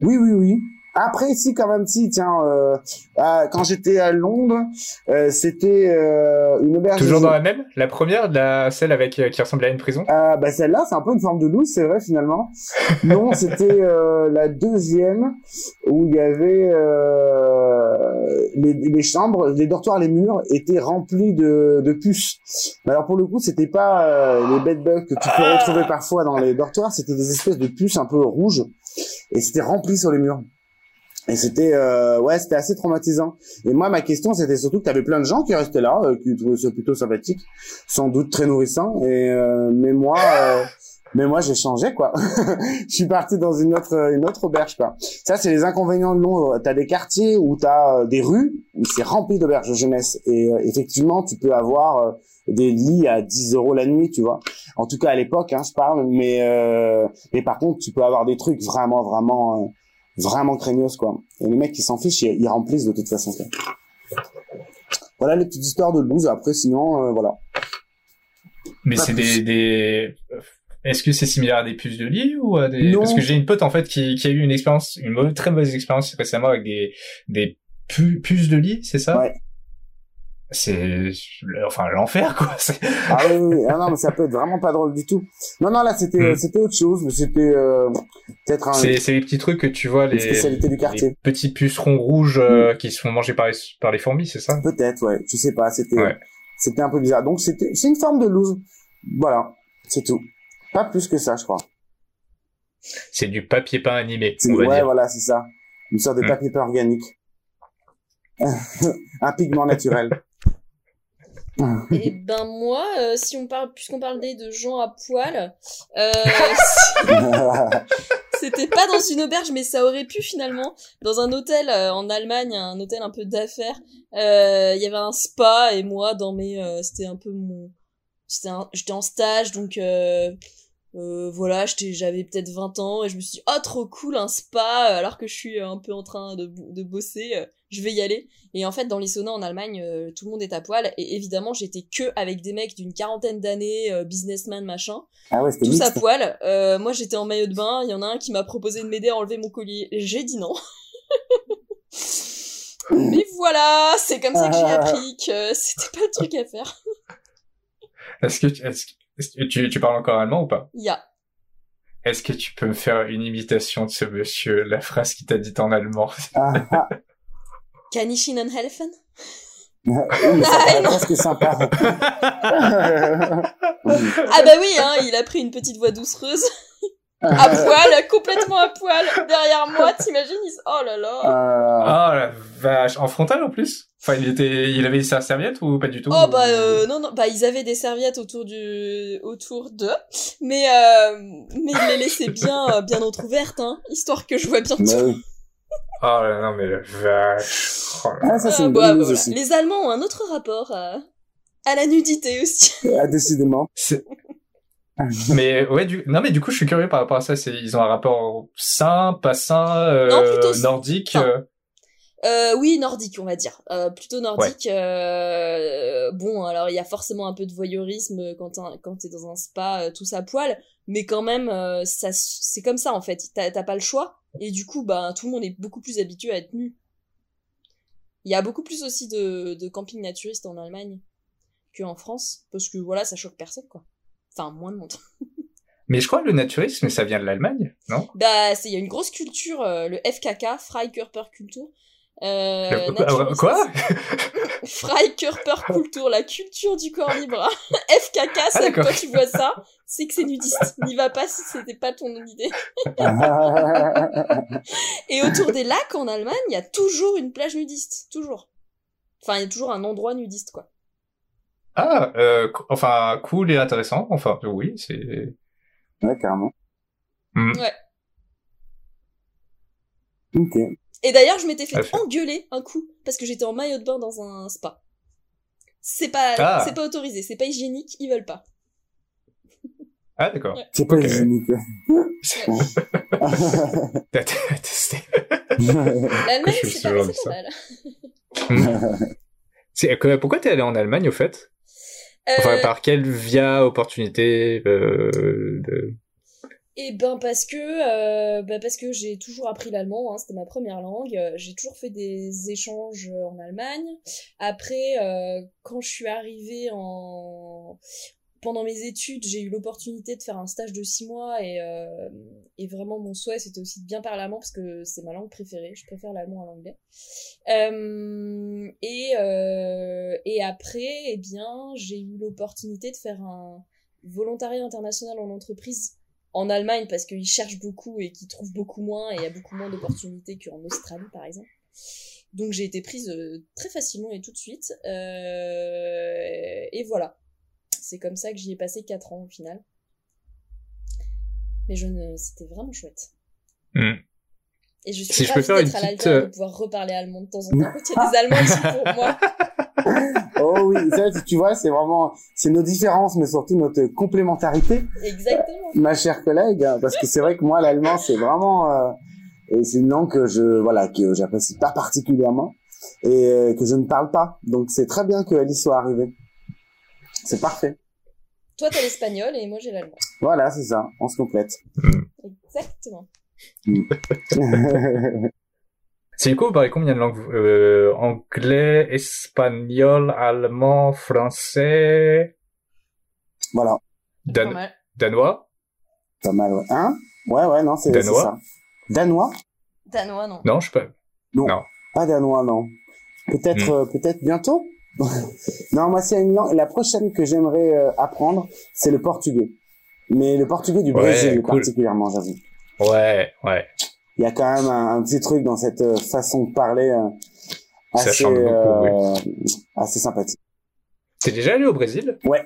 Oui, oui, oui. Après, si quand même, si, tiens, euh, ah, quand j'étais à Londres, euh, c'était euh, une auberge. Toujours dans la même? La première, la celle avec euh, qui ressemble à une prison? Ah, bah celle-là, c'est un peu une forme de loose, c'est vrai finalement. Non, c'était euh, la deuxième où il y avait euh, les, les chambres, les dortoirs, les murs étaient remplis de, de puces. Mais alors pour le coup, c'était pas euh, les bedbugs que tu peux Ah retrouver parfois dans les dortoirs, c'était des espèces de puces un peu rouges et c'était rempli sur les murs. Et c'était euh, ouais, c'était assez traumatisant. Et moi, ma question, c'était surtout que tu avais plein de gens qui restaient là, euh, qui trouvaient ça plutôt sympathique, sans doute très nourrissant. Et euh, mais moi, euh, mais moi, j'ai changé quoi. Je suis parti dans une autre une autre auberge quoi. Ça, c'est les inconvénients de Londres. T'as des quartiers où t'as euh, des rues où c'est rempli d'auberges jeunesse. Et euh, effectivement, tu peux avoir euh, des lits à 10 euros la nuit, tu vois. En tout cas à l'époque, hein, je parle. Mais euh, mais par contre, tu peux avoir des trucs vraiment vraiment euh, vraiment craignos quoi. Et les mecs qui s'en fichent, ils, ils remplissent de toute façon. quoi. Voilà les petites histoires de loose. Après, sinon, euh, voilà. Mais c'est des, des... Est-ce que c'est similaire à des puces de lit ou à des... Non. Parce que j'ai une pote en fait qui, qui a eu une expérience, une mauvaise- très mauvaise expérience récemment avec des, des pu- puces de lit, c'est ça? Ouais. C'est enfin l'enfer quoi. Ah oui, oui. Ah non, mais ça peut être vraiment pas drôle du tout. Non, non, là c'était Mm. c'était autre chose, mais c'était euh, peut-être un, C'est c'est les petits trucs que tu vois les, spécialité du les quartier. petits pucerons rouges euh, qui se font manger par les par les fourmis, c'est ça? Peut-être, ouais. Je sais pas. C'était Ouais. c'était un peu bizarre. Donc c'était c'est une forme de loose. Voilà, c'est tout. Pas plus que ça, je crois. C'est du papier peint animé, C'est- on va ouais, dire. voilà, c'est ça. Une sorte de Mm. papier peint organique. un pigment naturel. Et ben moi, euh, si on parle, puisqu'on parlait de gens à poil, euh, c'était pas dans une auberge, mais ça aurait pu finalement. Dans un hôtel euh, en Allemagne, un hôtel un peu d'affaires, euh, il y avait un spa et moi dans mes, euh, c'était un peu mon, c'était un- j'étais en stage donc euh, Euh, voilà, j'étais- j'avais peut-être 20 ans et je me suis dit, oh trop cool, un spa, alors que je suis un peu en train de, de bosser, je vais y aller. Et en fait, dans les saunas en Allemagne, euh, tout le monde est à poil. Et évidemment, j'étais que avec des mecs d'une quarantaine d'années, euh, businessman, machin, Ah ouais, c'était tous à poil. Euh, moi, j'étais en maillot de bain, il y en a un qui m'a proposé de m'aider à enlever mon collier. J'ai dit non. Mais voilà, c'est comme ça que j'ai appris que c'était pas le truc à faire. Est-ce que, tu- est-ce que- tu, tu parles encore allemand ou pas? Il y a. Est-ce que tu peux me faire une imitation de ce monsieur, la phrase qu'il t'a dite en allemand Ah, ah. Ihnen helfen? Oui, mais ça paraît presque sympa. Ah bah oui, hein, il a pris une petite voix doucereuse. à poil, complètement à poil, derrière moi, t'imagines il se- Oh là là Euh, Ah la vache, en frontal en plus? Enfin, il était, il avait sa serviette ou pas du tout? Oh bah euh, non non bah ils avaient des serviettes autour du autour d'eux mais euh, mais ils les laissaient bien bien entrouvertes hein histoire que je vois bien tout. Oui. Oh là, non mais la vache. Oh là. Ah, ça, c'est Ah, une bah, bonne news voilà. aussi. Les Allemands ont un autre rapport à, à la nudité aussi. Ah, décidément. C'est- mais ouais, du... non mais du coup, je suis curieux par rapport à ça. C'est, ils ont un rapport sain, pas sain, euh, Non, plutôt sain. nordique. Enfin, euh, Euh, oui, nordique, on va dire. Euh, plutôt nordique. euh, bon, alors il y a forcément un peu de voyeurisme quand t'es, quand t'es dans un spa euh, tous à poil, mais quand même, euh, ça, c'est comme ça en fait. T'as, t'as pas le choix, et du coup, bah, tout le monde est beaucoup plus habitué à être nu. Il y a beaucoup plus aussi de, de camping naturistes en Allemagne qu'en France, parce que voilà, ça choque personne, quoi. Enfin, moins de monde. Mais je crois que le naturisme, ça vient de l'Allemagne, non? Bah, c'est, il y a une grosse culture, euh, le FKK, Freikörperkultur. Euh, naturisme. Quoi Freikörperkultur, la culture du corps libre. FKK, c'est Ah, tu vois ça, c'est que c'est nudiste. N'y va pas si c'était pas ton idée. Et autour des lacs en Allemagne, il y a toujours une plage nudiste, toujours. Enfin, il y a toujours un endroit nudiste, quoi. Ah, euh, enfin, cool et intéressant. Enfin, oui, c'est. ouais, carrément. Hmm. Ouais. Ok. Et d'ailleurs, je m'étais fait Ah, engueuler un coup parce que j'étais en maillot de bain dans un spa. C'est pas, Ah. c'est pas autorisé, c'est pas hygiénique, ils veulent pas. Ah, d'accord. Ouais. C'est pas Ok. hygiénique. T'as t'as testé. L'Allemagne, c'est pas, pas mal. C'est- que- Pourquoi t'es allé en Allemagne, au fait? Enfin, Euh, par quelle via, opportunité euh, de... Eh ben parce que euh, j'ai toujours appris l'allemand, hein, c'était ma première langue. Euh, J'ai toujours fait des échanges en Allemagne. Après, euh, quand je suis arrivée en pendant mes études, j'ai eu l'opportunité de faire un stage de six mois et euh, vraiment mon souhait c'était aussi de bien parler allemand parce que c'est ma langue préférée. Je préfère l'allemand à l'anglais. Euh, et euh, et après, eh bien, j'ai eu l'opportunité de faire un volontariat international en entreprise en Allemagne parce qu'ils cherchent beaucoup et qu'ils trouvent beaucoup moins et il y a beaucoup moins d'opportunités qu'en Australie par exemple. Donc j'ai été prise euh, très facilement et tout de suite. Euh, et voilà. C'est comme ça que j'y ai passé 4 ans au final. Mais je ne... c'était vraiment chouette. Hmm. Et je suis Si ravie d'être à l'Algérie euh, de pouvoir reparler allemand de temps en temps. Il y a des Allemands ici pour moi. oh oui, ça, tu vois, c'est vraiment, c'est nos différences, mais surtout notre complémentarité, Exactement. ma chère collègue, hein, parce que c'est vrai que moi, l'allemand, c'est vraiment, euh, et c'est une langue que je, voilà, que j'apprécie pas particulièrement et euh, que je ne parle pas. Donc c'est très bien que Alice soit arrivée. C'est parfait. Toi t'as l'espagnol et moi j'ai l'allemand. Voilà, c'est ça, on se complète. Exactement. C'est coup, vous parlez combien de langues euh, Anglais, espagnol, allemand, français, voilà, dan- danois? Pas mal, ouais. Hein? Ouais, ouais, non, c'est Danois? ça. Danois? Danois non. Non, je sais pas. Pas danois, non. Peut-être, Hmm. euh, peut-être bientôt? non, moi, c'est une langue. La prochaine que j'aimerais euh, apprendre, c'est le portugais. Mais le portugais du Ouais, Brésil cool. particulièrement, j'avoue. Ouais, ouais. Il y a quand même un, un petit truc dans cette euh, façon de parler euh, assez, beaucoup, euh, assez sympathique. T'es déjà allé au Brésil? Ouais,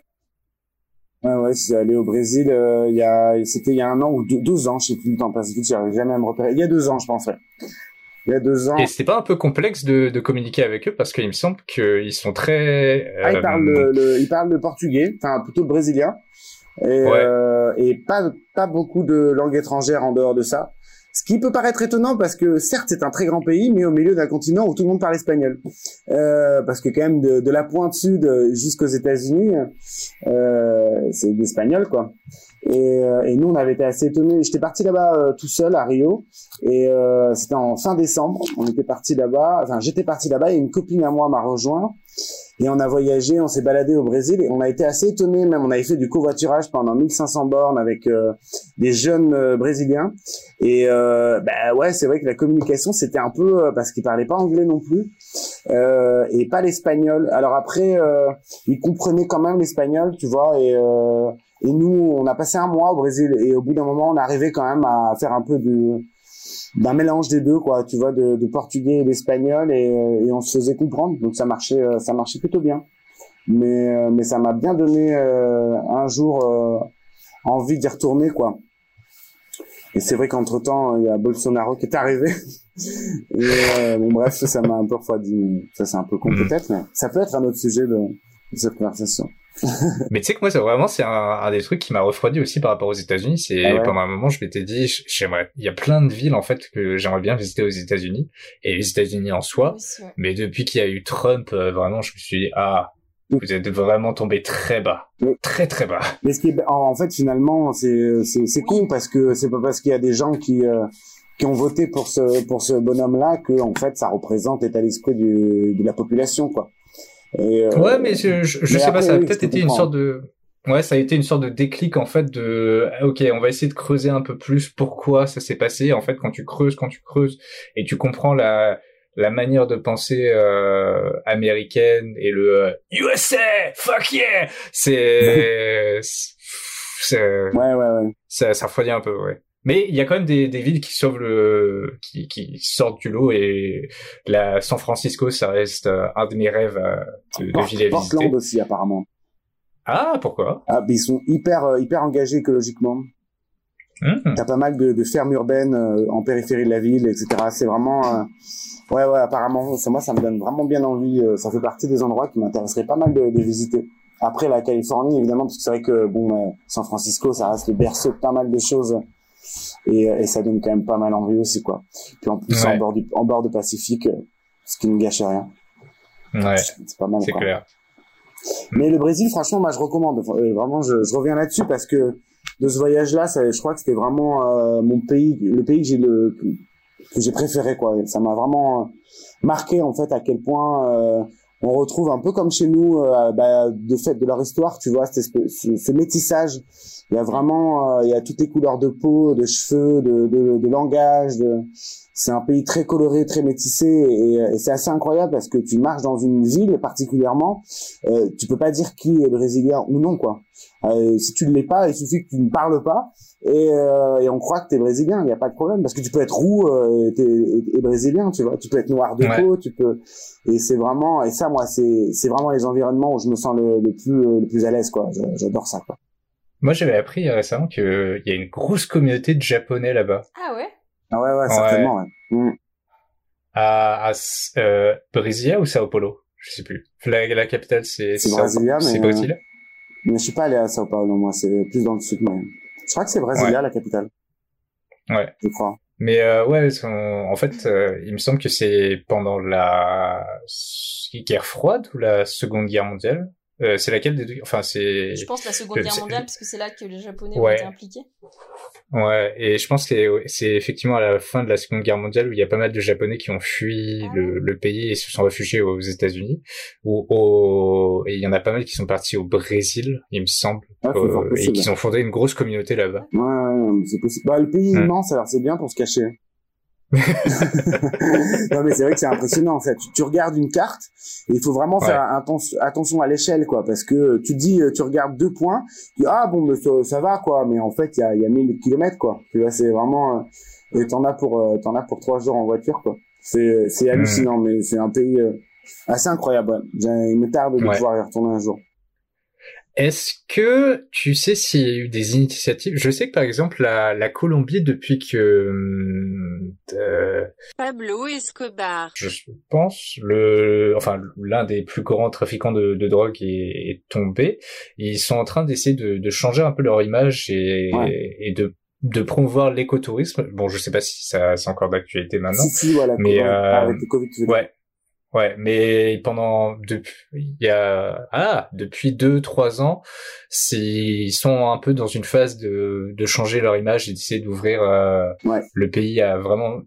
ouais, je suis allé au Brésil. euh, il y a, c'était il y a un an ou deux, 12 ans, je sais plus le temps passe vite. J'arrive jamais à me repérer. Il y a deux ans, je pense. ouais. Il y a deux ans. Et c'était pas un peu complexe de, de communiquer avec eux? Parce qu'il me semble qu'ils sont très. Ah, il euh, parle le, le- il parle le portugais, enfin plutôt le brésilien. et, euh, et pas pas beaucoup de langues étrangères en dehors de ça. Ce qui peut paraître étonnant parce que certes c'est un très grand pays, mais au milieu d'un continent où tout le monde parle espagnol. Euh, parce que quand même de, de la pointe sud jusqu'aux États-Unis, euh, c'est l'espagnol quoi. Et, euh, et, nous on avait été assez étonnés. J'étais parti là-bas euh, tout seul à Rio et euh, c'était en fin décembre. On était parti là-bas. Enfin j'étais parti là-bas et une copine à moi m'a rejoint et on a voyagé, on s'est baladé au Brésil et on a été assez étonnés. Même on avait fait du covoiturage pendant 1500 bornes avec euh, des jeunes euh, brésiliens. Et euh, bah ouais, c'est vrai que la communication c'était un peu euh, parce qu'ils parlaient pas anglais non plus et pas l'espagnol. Alors après, ils comprenaient quand même l'espagnol, tu vois. Et et nous, on a passé un mois au Brésil et au bout d'un moment, on arrivait quand même à faire un peu de d'un mélange des deux quoi tu vois de, de portugais et d'espagnol et, euh, et, on se faisait comprendre. Donc ça marchait euh, ça marchait plutôt bien. Mais euh, mais ça m'a bien donné un jour envie d'y retourner quoi. Et c'est vrai qu'entre temps il y a Bolsonaro qui est arrivé. Et bon bref ça m'a un peu refroidi ça c'est un peu con mm. peut-être mais ça peut être un autre sujet de cette conversation mais tu sais que moi, c'est vraiment, c'est un, des trucs qui m'a refroidi aussi par rapport aux États-Unis. C'est ah pendant un moment, je m'étais dit, j'aimerais, il y a plein de villes en fait que j'aimerais bien visiter aux États-Unis et les États-Unis en soi. mais depuis qu'il y a eu Trump, euh, vraiment, je me suis dit, ah, vous êtes vraiment tombé très bas, très très bas. Mais ce qui est, en fait, finalement, c'est c'est con parce que c'est pas parce qu'il y a des gens qui euh, qui ont voté pour ce pour ce bonhomme-là que en fait ça représente l'état d'esprit de la population, quoi. Et, euh, ouais, mais je, je, sais pas, ça a peut-être été une sorte de, ouais, ça a été une sorte de déclic en fait de, ah, ok, on va essayer de creuser un peu plus pourquoi ça s'est passé. En fait, quand tu creuses, quand tu creuses et tu comprends la la manière de penser euh, américaine et le USA, fuck yeah, c'est, c'est, ouais, ouais, ouais, ça, ça refroidit un peu, ouais. Mais il y a quand même des, des villes qui sauvent le, qui, qui sortent du lot et la San Francisco, ça reste euh, un de mes rêves euh, de, de ville à visiter. Portland aussi apparemment. Ah pourquoi? Ah ils sont hyper euh, hyper engagés écologiquement. Mmh. T'as pas mal de, de fermes urbaines en périphérie de la ville, etc. C'est vraiment ouais ouais apparemment ça moi ça me donne vraiment bien envie. ça fait partie des endroits qui m'intéresseraient pas mal de, de, visiter. Après la Californie évidemment parce que c'est vrai que bon San Francisco ça reste le berceau de pas mal de choses et, et, ça donne quand même pas mal envie aussi quoi. Puis en plus en bord du en bord de Pacifique, euh, ce qui ne gâche rien. Ouais. C'est pas mal. C'est clair. Mais le Brésil, franchement, moi je recommande. Euh, vraiment, je, je reviens là-dessus parce que de ce voyage-là, je crois que c'était vraiment euh, mon pays, le pays que j'ai le que j'ai préféré quoi. Ça m'a vraiment marqué en fait à quel point euh, on retrouve un peu comme chez nous, bah, de fait de leur histoire, tu vois, ce, ce métissage il y a vraiment, euh, il y a toutes les couleurs de peau, de cheveux, de, de, de langage. De... C'est un pays très coloré, très métissé, et, c'est assez incroyable parce que tu marches dans une ville particulièrement, euh, tu peux pas dire qui est brésilien ou non quoi. Euh, si tu ne l'es pas, il suffit que tu ne parles pas et, euh, et on croit que tu es brésilien. Il n'y a pas de problème parce que tu peux être roux euh, et, et, brésilien, tu vois. Tu peux être noir de peau, tu peux. Et c'est vraiment et ça moi c'est c'est vraiment les environnements où je me sens le, le plus le plus à l'aise quoi. J'adore ça quoi. Moi, j'avais appris récemment qu'il y a une grosse communauté de japonais là-bas. Ah ouais? Ah ouais, ouais, certainement, ouais. Mm. À, à euh, Brasilia ou Sao Paulo? Je sais plus. La, la capitale, c'est C'est Brasilia, mais... C'est Brasilia Mais je suis pas allé à Sao Paulo, moi, c'est plus dans le sud, mais... Je crois que c'est Brasilia, la capitale. Ouais. Je crois. Mais euh, ouais, en fait, euh, il me semble que c'est pendant la guerre froide ou la Seconde Guerre mondiale euh, c'est laquelle des deux Enfin, c'est. Je pense la Seconde Guerre mondiale, parce que c'est là que les Japonais ont été impliqués. Ouais, et je pense que c'est effectivement à la fin de la Seconde Guerre mondiale où il y a pas mal de Japonais qui ont fui ah le, le, pays et se sont réfugiés aux États-Unis. Ou au... et il y en a pas mal qui sont partis au Brésil, il me semble, ah, euh, et qui ont fondé une grosse communauté là-bas. Ouais, c'est possible. Bah, le pays est hmm. immense, alors c'est bien pour se cacher. Non mais c'est vrai que c'est impressionnant en fait. Tu, tu, regardes une carte et il faut vraiment faire attention à l'échelle quoi parce que tu dis tu regardes deux points, tu dis ah bon mais ça, va quoi mais en fait il y a y a 1000 kilomètres quoi. Tu vois c'est vraiment euh, et t'en as pour euh, t'en as pour trois jours en voiture quoi. C'est c'est hallucinant mais c'est un pays euh, assez incroyable. Il me tarde de pouvoir y retourner un jour. Est-ce que tu sais s'il y a eu des initiatives? Je sais que par exemple la, la Colombie depuis que euh, Pablo Escobar, je pense le, enfin l'un des plus grands trafiquants de, de drogue est, est, tombé. Ils sont en train d'essayer de, de, changer un peu leur image et, Ouais. et de de promouvoir l'écotourisme. Bon, je sais pas si ça c'est encore d'actualité maintenant. Si, si, voilà. Mais, euh, avec le Covid. Ouais. Ouais, mais pendant depuis il y a ah depuis deux trois ans, ils sont un peu dans une phase de de changer leur image et d'essayer d'ouvrir euh, Ouais. le pays à vraiment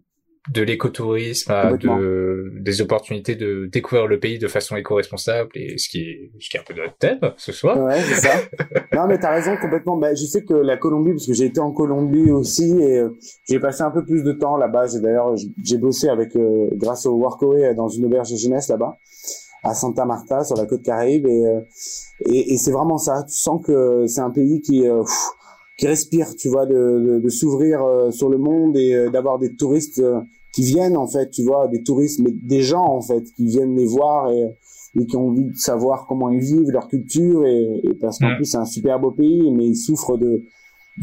de l'écotourisme, à de des opportunités de découvrir le pays de façon éco-responsable et ce qui est ce qui est un peu notre thème ce soir. Ouais, c'est ça. non, mais t'as raison complètement. Bah, je sais que la Colombie, parce que j'ai été en Colombie aussi et euh, j'ai passé un peu plus de temps là-bas. J'ai d'ailleurs, j'ai bossé avec, euh, grâce au Workaway euh, dans une auberge de jeunesse là-bas, à Santa Marta, sur la côte Caraïbe. Et, euh, et, et c'est vraiment ça. Tu sens que c'est un pays qui, pff, qui respire, tu vois, de, de, de s'ouvrir euh, sur le monde et euh, d'avoir des touristes euh, qui viennent, en fait, tu vois, des touristes, mais des gens, en fait, qui viennent les voir et et qui ont envie de savoir comment ils vivent, leur culture, et, et parce qu'en plus c'est un super beau pays, mais ils souffrent de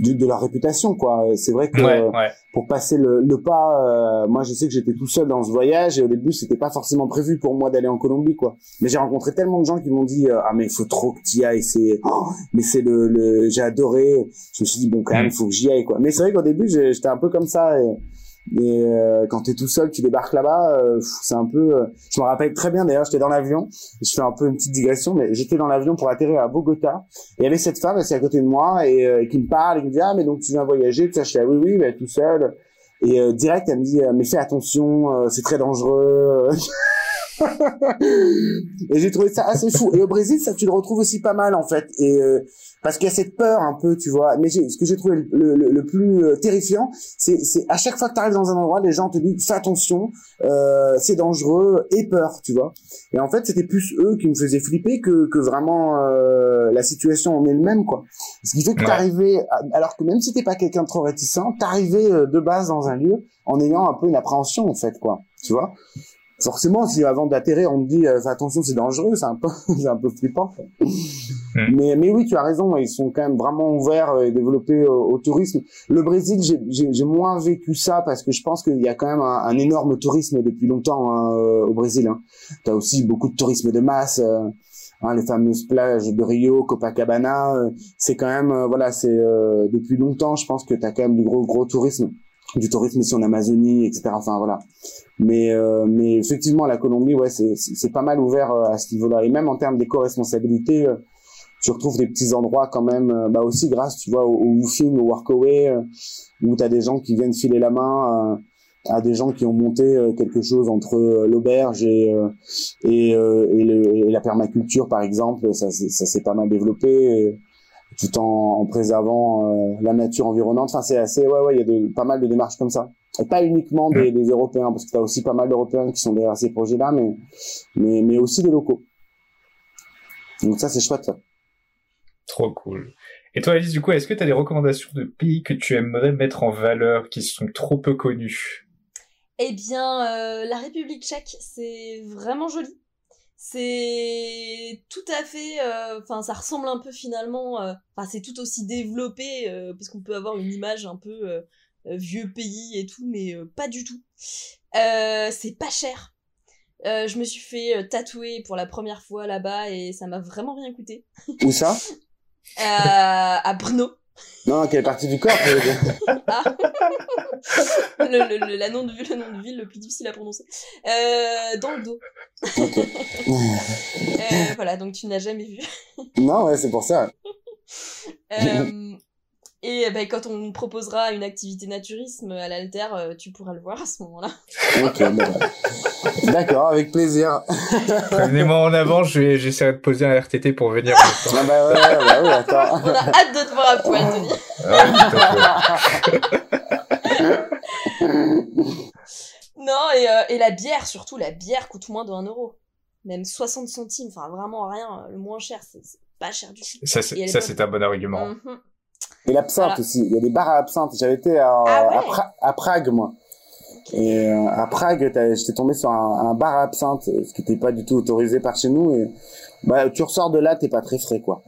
de, de leur réputation, quoi. C'est vrai que Ouais, ouais. pour passer le, le pas, euh, moi je sais que j'étais tout seul dans ce voyage, et au début c'était pas forcément prévu pour moi d'aller en Colombie, quoi. Mais j'ai rencontré tellement de gens qui m'ont dit euh, ah mais il faut trop que tu ailles, c'est oh, mais c'est le, le j'ai adoré. Je me suis dit bon quand même Mm. il faut que j'y aille, quoi. Mais c'est vrai qu'au début j'étais un peu comme ça. Et, et euh, quand t'es tout seul, tu débarques là-bas, euh, c'est un peu. euh, je me rappelle très bien d'ailleurs, j'étais dans l'avion. Je fais un peu une petite digression, mais j'étais dans l'avion pour atterrir à Bogota. Et il y avait cette femme assise à côté de moi et euh, qui me parle, et qui me dit ah mais donc tu viens voyager, tu sais, je ah oui oui, bah, tout seul. Et euh, direct elle me dit euh, mais fais attention, euh, c'est très dangereux. et j'ai trouvé ça assez fou. Et au Brésil, ça tu le retrouves aussi pas mal en fait. Et euh, parce qu'il y a cette peur un peu, tu vois. Mais ce que j'ai trouvé le, le, le plus euh, terrifiant, c'est à chaque fois que tu arrives dans un endroit, les gens te disent fais attention, euh, c'est dangereux et peur, tu vois. Et en fait, c'était plus eux qui me faisaient flipper que que vraiment euh, la situation en elle-même, quoi. Ce qui fait que t'arrivais, alors que même si t'es pas quelqu'un de trop réticent, t'arrivais euh, de base dans un lieu en ayant un peu une appréhension en fait, quoi. Tu vois. Forcément, si avant d'atterrir, on te dit euh, attention, c'est dangereux, c'est un peu, c'est un peu flippant. Mais, mais oui, tu as raison, ils sont quand même vraiment ouverts et développés au, au tourisme. Le Brésil, j'ai- j'ai j'ai moins vécu ça parce que je pense qu'il y a quand même un, un énorme tourisme depuis longtemps hein, euh, au Brésil. Hein. Tu as aussi beaucoup de tourisme de masse. euh, hein, les fameuses plages de Rio, Copacabana, euh, c'est quand même, euh, voilà, c'est euh, depuis longtemps, je pense que tu as quand même du gros gros tourisme, du tourisme ici en Amazonie, etc. Enfin voilà. Mais euh, mais effectivement, la Colombie, ouais, c'est c'est pas mal ouvert euh, à ce niveau-là. Et même en termes d'éco-responsabilité, euh, tu retrouves des petits endroits quand même, euh, bah aussi grâce, tu vois, au, au woofing, au workaway, où tu as des gens qui viennent filer la main à, des gens qui ont monté quelque chose entre l'auberge et et, et, le- et la permaculture, par exemple. Ça, ça s'est pas mal développé. Tout en, en préservant euh, la nature environnante. Enfin, c'est assez, ouais, ouais, il y a de, pas mal de démarches comme ça. Et pas uniquement des, des Européens, parce que tu as aussi pas mal d'Européens qui sont derrière ces projets-là, mais, mais, mais aussi des locaux. Donc ça, c'est chouette. ça. Trop cool. Et toi, Alice, du coup, est-ce que tu as des recommandations de pays que tu aimerais mettre en valeur, qui sont trop peu connus? Eh bien, euh, la République tchèque, c'est vraiment joli. C'est tout à fait, euh, enfin, ça ressemble un peu finalement, euh, enfin, c'est tout aussi développé euh, parce qu'on peut avoir une image un peu euh, vieux pays et tout, mais euh, pas du tout. Euh, c'est pas cher. Euh, je me suis fait tatouer pour la première fois là-bas et ça m'a vraiment rien coûté. Où ça? Euh, à Brno. Non, quelle partie du corps Ah. le, le, le- la nom de, le nom de ville le plus difficile à prononcer. Euh, dans le dos. Ok. Euh, voilà, donc tu n'as jamais vu. Non, ouais, c'est pour ça. Euh, et ben, quand on nous proposera une activité naturisme à l'alter, euh, tu pourras le voir à ce moment-là. Ok, bon, bah. D'accord, avec plaisir. Prévenez-moi en avant, je vais, j'essaierai de poser un RTT pour venir. Ah bah ouais, ouais, bah oui, attends. On a hâte de te voir à poil, Tony. Ah. Non, et, euh, et la bière, surtout, la bière coûte moins de 1 euro. Même 60 centimes, enfin vraiment rien. Le moins cher, c'est c'est pas cher du tout. Ça, c'est un bon argument. Mhm. Et l'absinthe Voilà. aussi. Il y a des bars à absinthe. J'avais été à, Ah ouais à, Pra- à Prague, moi. Et euh, à Prague, j'étais tombé sur un, un bar à absinthe, euh, ce qui n'était pas du tout autorisé par chez nous. Et bah, tu ressors de là, t'es pas très frais, quoi.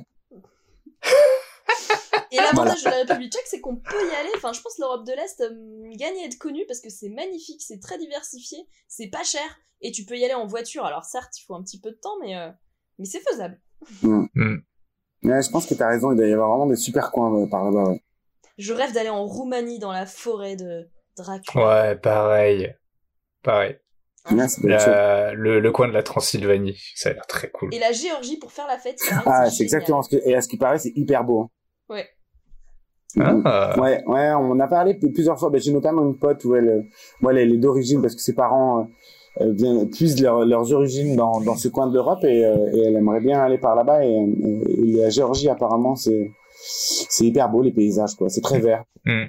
Et l'avantage de la République tchèque, c'est qu'on peut y aller. Enfin, je pense que l'Europe de l'Est euh, gagne à être connue parce que c'est magnifique, c'est très diversifié, c'est pas cher et tu peux y aller en voiture. Alors certes, il faut un petit peu de temps, mais euh, mais c'est faisable. Ouais, je pense que t'as raison. Il doit y avoir vraiment des super coins euh, par là-bas. ouais. Je rêve d'aller en Roumanie dans la forêt de Dracula. Ouais, pareil. Pareil. La- le, le coin de la Transylvanie, ça a l'air très cool. Et la Géorgie pour faire la fête. Ah, c'est exactement ce que. Et à ce qui paraît, c'est hyper beau. hein. Ouais. Ah. Ouais, ouais, on a parlé plusieurs fois. Ben, j'ai notamment une pote où elle, euh, moi, elle, elle est d'origine parce que ses parents euh, euh, viennent, puisent leur- leurs origines dans, dans ce coin de l'Europe et, euh, et elle aimerait bien aller par là-bas. Et, et- et la Géorgie, apparemment, c'est hyper beau les paysages, quoi. C'est très vert. Hmm.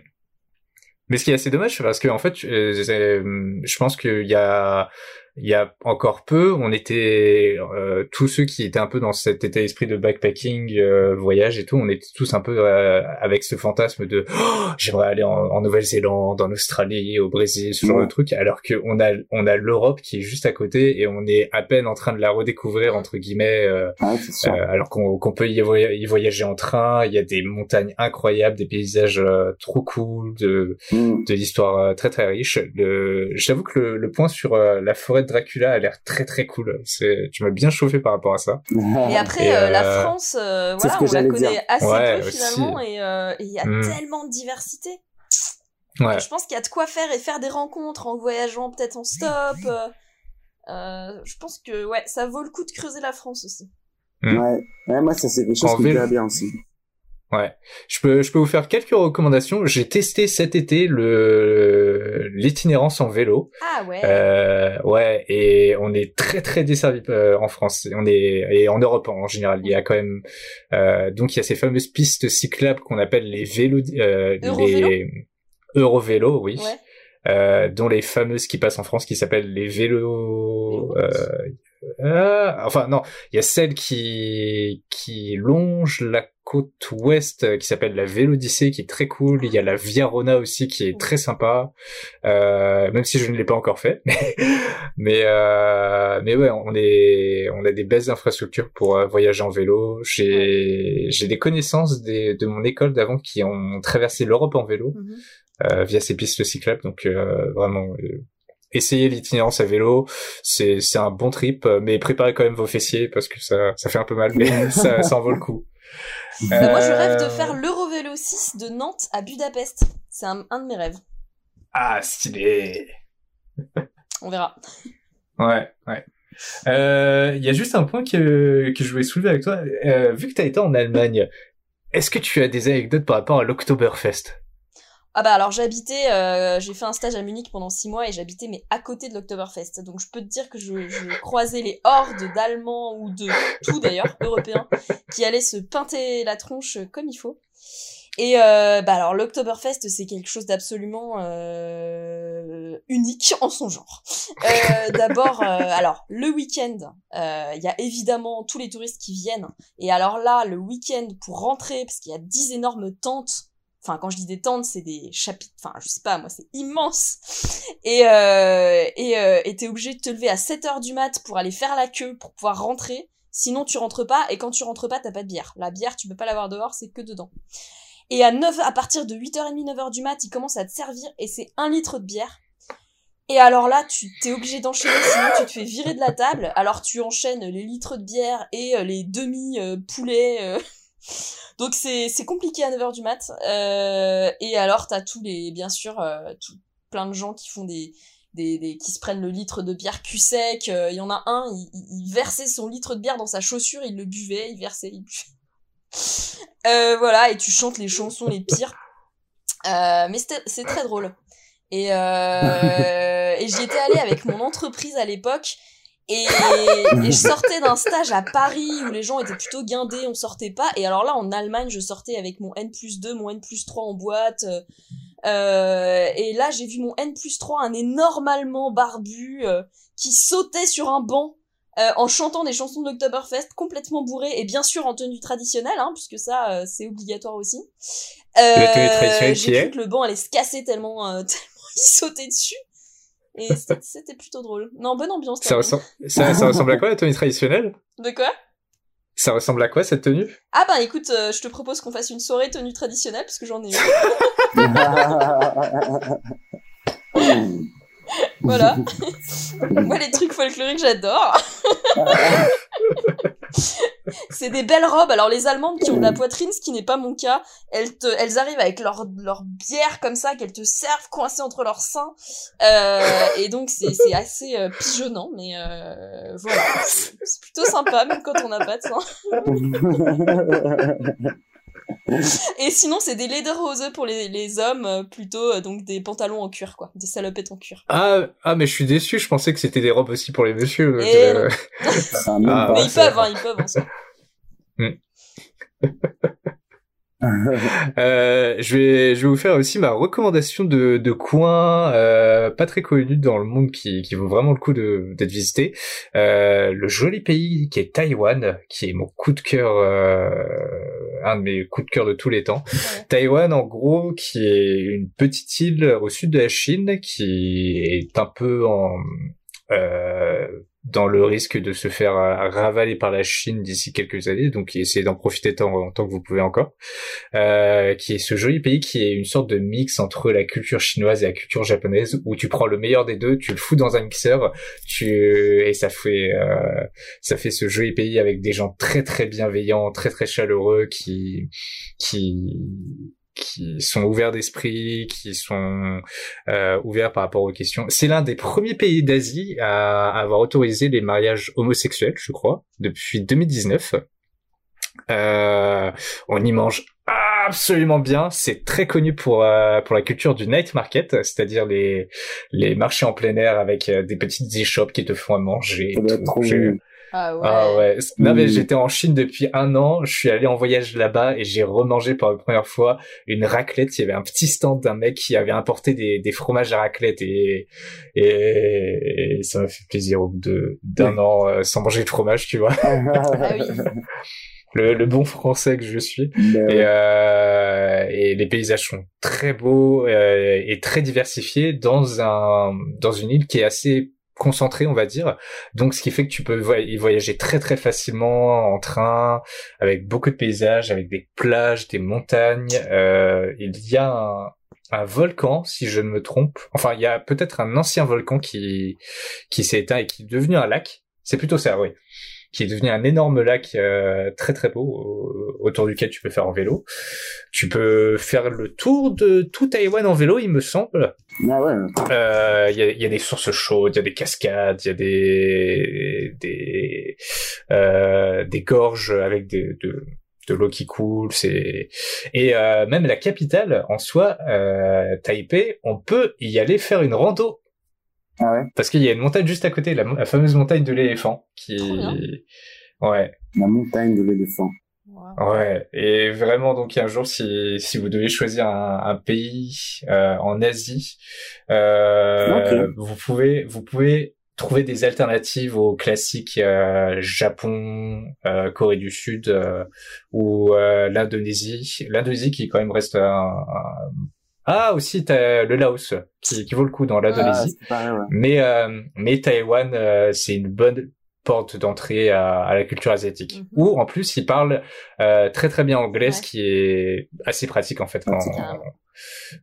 Mais ce qui est assez dommage, parce que en fait, euh, c'est- je pense qu'il y a, il y a encore peu, on était euh, tous ceux qui étaient un peu dans cet état d'esprit de backpacking, euh, voyage et tout, on était tous un peu euh, avec ce fantasme de Oh, j'aimerais aller en, en Nouvelle-Zélande, en Australie, au Brésil, ce genre Ouais. de truc, alors que on a on a l'Europe qui est juste à côté et on est à peine en train de la redécouvrir entre guillemets. euh, Ouais, c'est sûr. euh, alors qu'on peut y, voy- y voyager en train, il y a des montagnes incroyables, des paysages euh, trop cool, de, Mm. de l'histoire euh, très très riche. Le, j'avoue que le, le point sur euh, la forêt de Dracula a l'air très très cool. C'est, tu m'as bien chauffé par rapport à ça. Et après, Et, euh, euh, la France, euh, voilà, on la connaît dire. assez Ouais, peu aussi. finalement, et euh, et il y a Mm. tellement de diversité. Ouais. Je pense qu'il y a de quoi faire et faire des rencontres en voyageant peut-être en stop. euh, euh, je pense que ouais, ça vaut le coup de creuser la France aussi. Mm. Ouais. ouais, moi, ça, c'est quelque chose En qui me plaît bien aussi. Ouais, je peux, je peux vous faire quelques recommandations. J'ai testé cet été le l'itinérance en vélo. Ah ouais. Euh, ouais, et on est très très desservi euh, en France. On est et en Europe en général. Il y a quand même euh, donc il y a ces fameuses pistes cyclables qu'on appelle les vélos, euh, Eurovélo les Eurovélo, oui. Ouais. Euh, dont les fameuses qui passent en France qui s'appellent les vélos. Euh, euh, enfin non, il y a celle qui qui longe la côte ouest euh, qui s'appelle la Vélodyssée qui est très cool. Il y a la Via Rona aussi qui est très sympa, euh, même si je ne l'ai pas encore fait. mais euh, mais ouais, on est on a des belles infrastructures pour euh, voyager en vélo. J'ai j'ai des connaissances des, de mon école d'avant qui ont traversé l'Europe en vélo Mhm. euh, via ces pistes cyclables. Donc euh, vraiment, essayez l'itinérance à vélo, c'est c'est un bon trip, mais préparez quand même vos fessiers parce que ça ça fait un peu mal, mais ça ça en vaut le coup. Mais Moi, je rêve de Euh, faire l'Eurovélo 6 de Nantes à Budapest. C'est un, un de mes rêves. Ah stylé. On verra. Ouais ouais. Euh, Il y a juste un point que que je voulais soulever avec toi. Euh, vu que tu as été en Allemagne, est-ce que tu as des anecdotes par rapport à l'Oktoberfest? Ah bah alors j'habitais, euh, j'ai fait un stage à Munich pendant six mois et j'habitais mais à côté de l'Oktoberfest. Donc je peux te dire que je, je croisais les hordes d'Allemands ou de tout d'ailleurs, européens, qui allaient se pinter la tronche comme il faut. Et euh, bah alors l'Oktoberfest c'est quelque chose d'absolument euh, unique en son genre. Euh, D'abord, euh, alors le week-end, euh, il y a évidemment tous les touristes qui viennent. Et alors là, le week-end pour rentrer, parce qu'il y a dix énormes tentes Enfin, quand je dis des tentes, c'est des chapitres. Enfin, je sais pas, moi, c'est immense. Et euh, et euh, t'es obligé de te lever à 7 heures du mat pour aller faire la queue pour pouvoir rentrer. Sinon, tu rentres pas. Et quand tu rentres pas, t'as pas de bière. La bière, tu peux pas l'avoir dehors, c'est que dedans. Et à 9, à partir de 8h30, 9h du mat, ils commencent à te servir et c'est un litre de bière. Et alors là, tu t'es obligé d'enchaîner, sinon tu te fais virer de la table. Alors tu enchaînes les litres de bière et euh, les demi euh, poulets. euh. Donc c'est compliqué à 9h du mat. Euh, et alors t'as tous les bien sûr euh, tout, plein de gens qui font des des, qui se prennent le litre de bière cul sec. Euh, Il y en a un, il, il- versait son litre de bière dans sa chaussure, il le buvait, il versait, il buvait. Euh, voilà, et tu chantes les chansons les pires. Euh, mais c'est très drôle. Et, euh, et j'y étais allée avec mon entreprise à l'époque. Et, et je sortais d'un stage à Paris où les gens étaient plutôt guindés, on sortait pas. Et alors là, en Allemagne, je sortais avec mon N plus 2, mon N plus 3 en boîte. euh, et là, j'ai vu mon N plus 3, un énorme Allemand barbu, euh, qui sautait sur un banc euh, en chantant des chansons de complètement bourré, et bien sûr en tenue traditionnelle, hein, puisque ça, euh, c'est obligatoire aussi. Euh, j'ai cru que le banc allait se casser tellement, euh, tellement il sautait dessus. Et c'était- plutôt drôle. Non, bonne ambiance. quand ça même. ressemble, ça, ça ressemble à quoi la tenue traditionnelle? De quoi? Ça ressemble à quoi cette tenue? Ah bah écoute, euh, je te propose qu'on fasse une soirée tenue traditionnelle parce que j'en ai une. Voilà. Moi, les trucs folkloriques, j'adore. c'est des belles robes. Alors, les Allemandes qui ont de la poitrine, ce qui n'est pas mon cas, elles, te, elles arrivent avec leur, leur bière comme ça, qu'elles te servent coincées entre leurs seins. Euh, et donc, c'est c'est assez euh, pigeonnant, mais euh, voilà. C'est plutôt sympa, même quand on n'a pas de seins. Et sinon, c'est des lederhose pour les, les hommes, euh, plutôt euh, donc des pantalons en cuir, quoi. Des salopettes en cuir. ah, ah, mais je suis déçu, je pensais que c'était des robes aussi pour les messieurs. Et Euh, Ah, Ah. Mais ils peuvent, hein, ils peuvent. en soi. Euh, je vais, je vais vous faire aussi ma recommandation de, de coin euh, pas très connu dans le monde qui, qui vaut vraiment le coup de d'être visité. Euh, le joli pays qui est Taïwan, qui est mon coup de cœur, euh, un de mes coups de cœur de tous les temps. Ouais. Taïwan, en gros, qui est une petite île au sud de la Chine, qui est un peu en euh, dans le risque de se faire euh, ravaler par la Chine d'ici quelques années, donc essayez d'en profiter tant, tant que vous pouvez encore. Euh, qui est ce joli pays qui est une sorte de mix entre la culture chinoise et la culture japonaise, où tu prends le meilleur des deux, tu le fous dans un mixeur, tu et ça fait euh, ça fait ce joli pays avec des gens très très bienveillants, très très chaleureux, qui qui qui sont ouverts d'esprit, qui sont euh, ouverts par rapport aux questions. C'est l'un des premiers pays d'Asie à avoir autorisé les mariages homosexuels, je crois, depuis 2019. Euh, on y mange absolument bien. C'est très connu pour euh, pour la culture du night market, c'est-à-dire les les marchés en plein air avec euh, des petites e-shops qui te font à manger. et tout. Ah ouais. ah ouais. Non mais j'étais en Chine depuis un an. Je suis allé en voyage là-bas et j'ai remangé pour la première fois une raclette. Il y avait un petit stand d'un mec qui avait importé des, des fromages à raclette et, et, et ça m'a fait plaisir au bout de d'un an euh, sans manger de fromage, tu vois. Ah oui. Le, le bon français que je suis. Ben Et, euh, et les paysages sont très beaux euh, et très diversifiés dans un dans une île qui est assez concentrée, on va dire. Donc, ce qui fait que tu peux voyager très très facilement en train, avec beaucoup de paysages, avec des plages, des montagnes. Euh, il y a un, un volcan, si je ne me trompe. Enfin, il y a peut-être un ancien volcan qui qui s'est éteint et qui est devenu un lac. C'est plutôt ça, oui qui est devenu un énorme lac euh, très très beau autour duquel tu peux faire en vélo. Tu peux faire le tour de tout Taïwan en vélo, il me semble. Ah ouais. Euh, Il y, a, y a des sources chaudes, il y a des cascades, il y a des des euh, des gorges avec des, de de l'eau qui coule, c'est et euh, même la capitale en soi, euh, Taipei, on peut y aller faire une rando Ah ouais. parce qu'il y a une montagne juste à côté, la, la fameuse montagne de l'éléphant, qui ouais La montagne de l'éléphant. Wow. Ouais, et vraiment donc un jour si si vous devez choisir un, un pays euh, en Asie, euh, vous pouvez vous pouvez trouver des alternatives aux classiques euh, Japon, euh, Corée du Sud euh, ou euh, l'Indonésie. L'Indonésie qui quand même reste un, un- ah aussi t'as le Laos qui, qui vaut le coup dans Ah, l'Indonésie. pareil, ouais. Mais euh, mais Taïwan, euh, c'est une bonne porte d'entrée à, à la culture asiatique. Mhm. Où en plus ils parlent euh, très très bien anglais, ce qui est assez pratique en fait quand Pratique.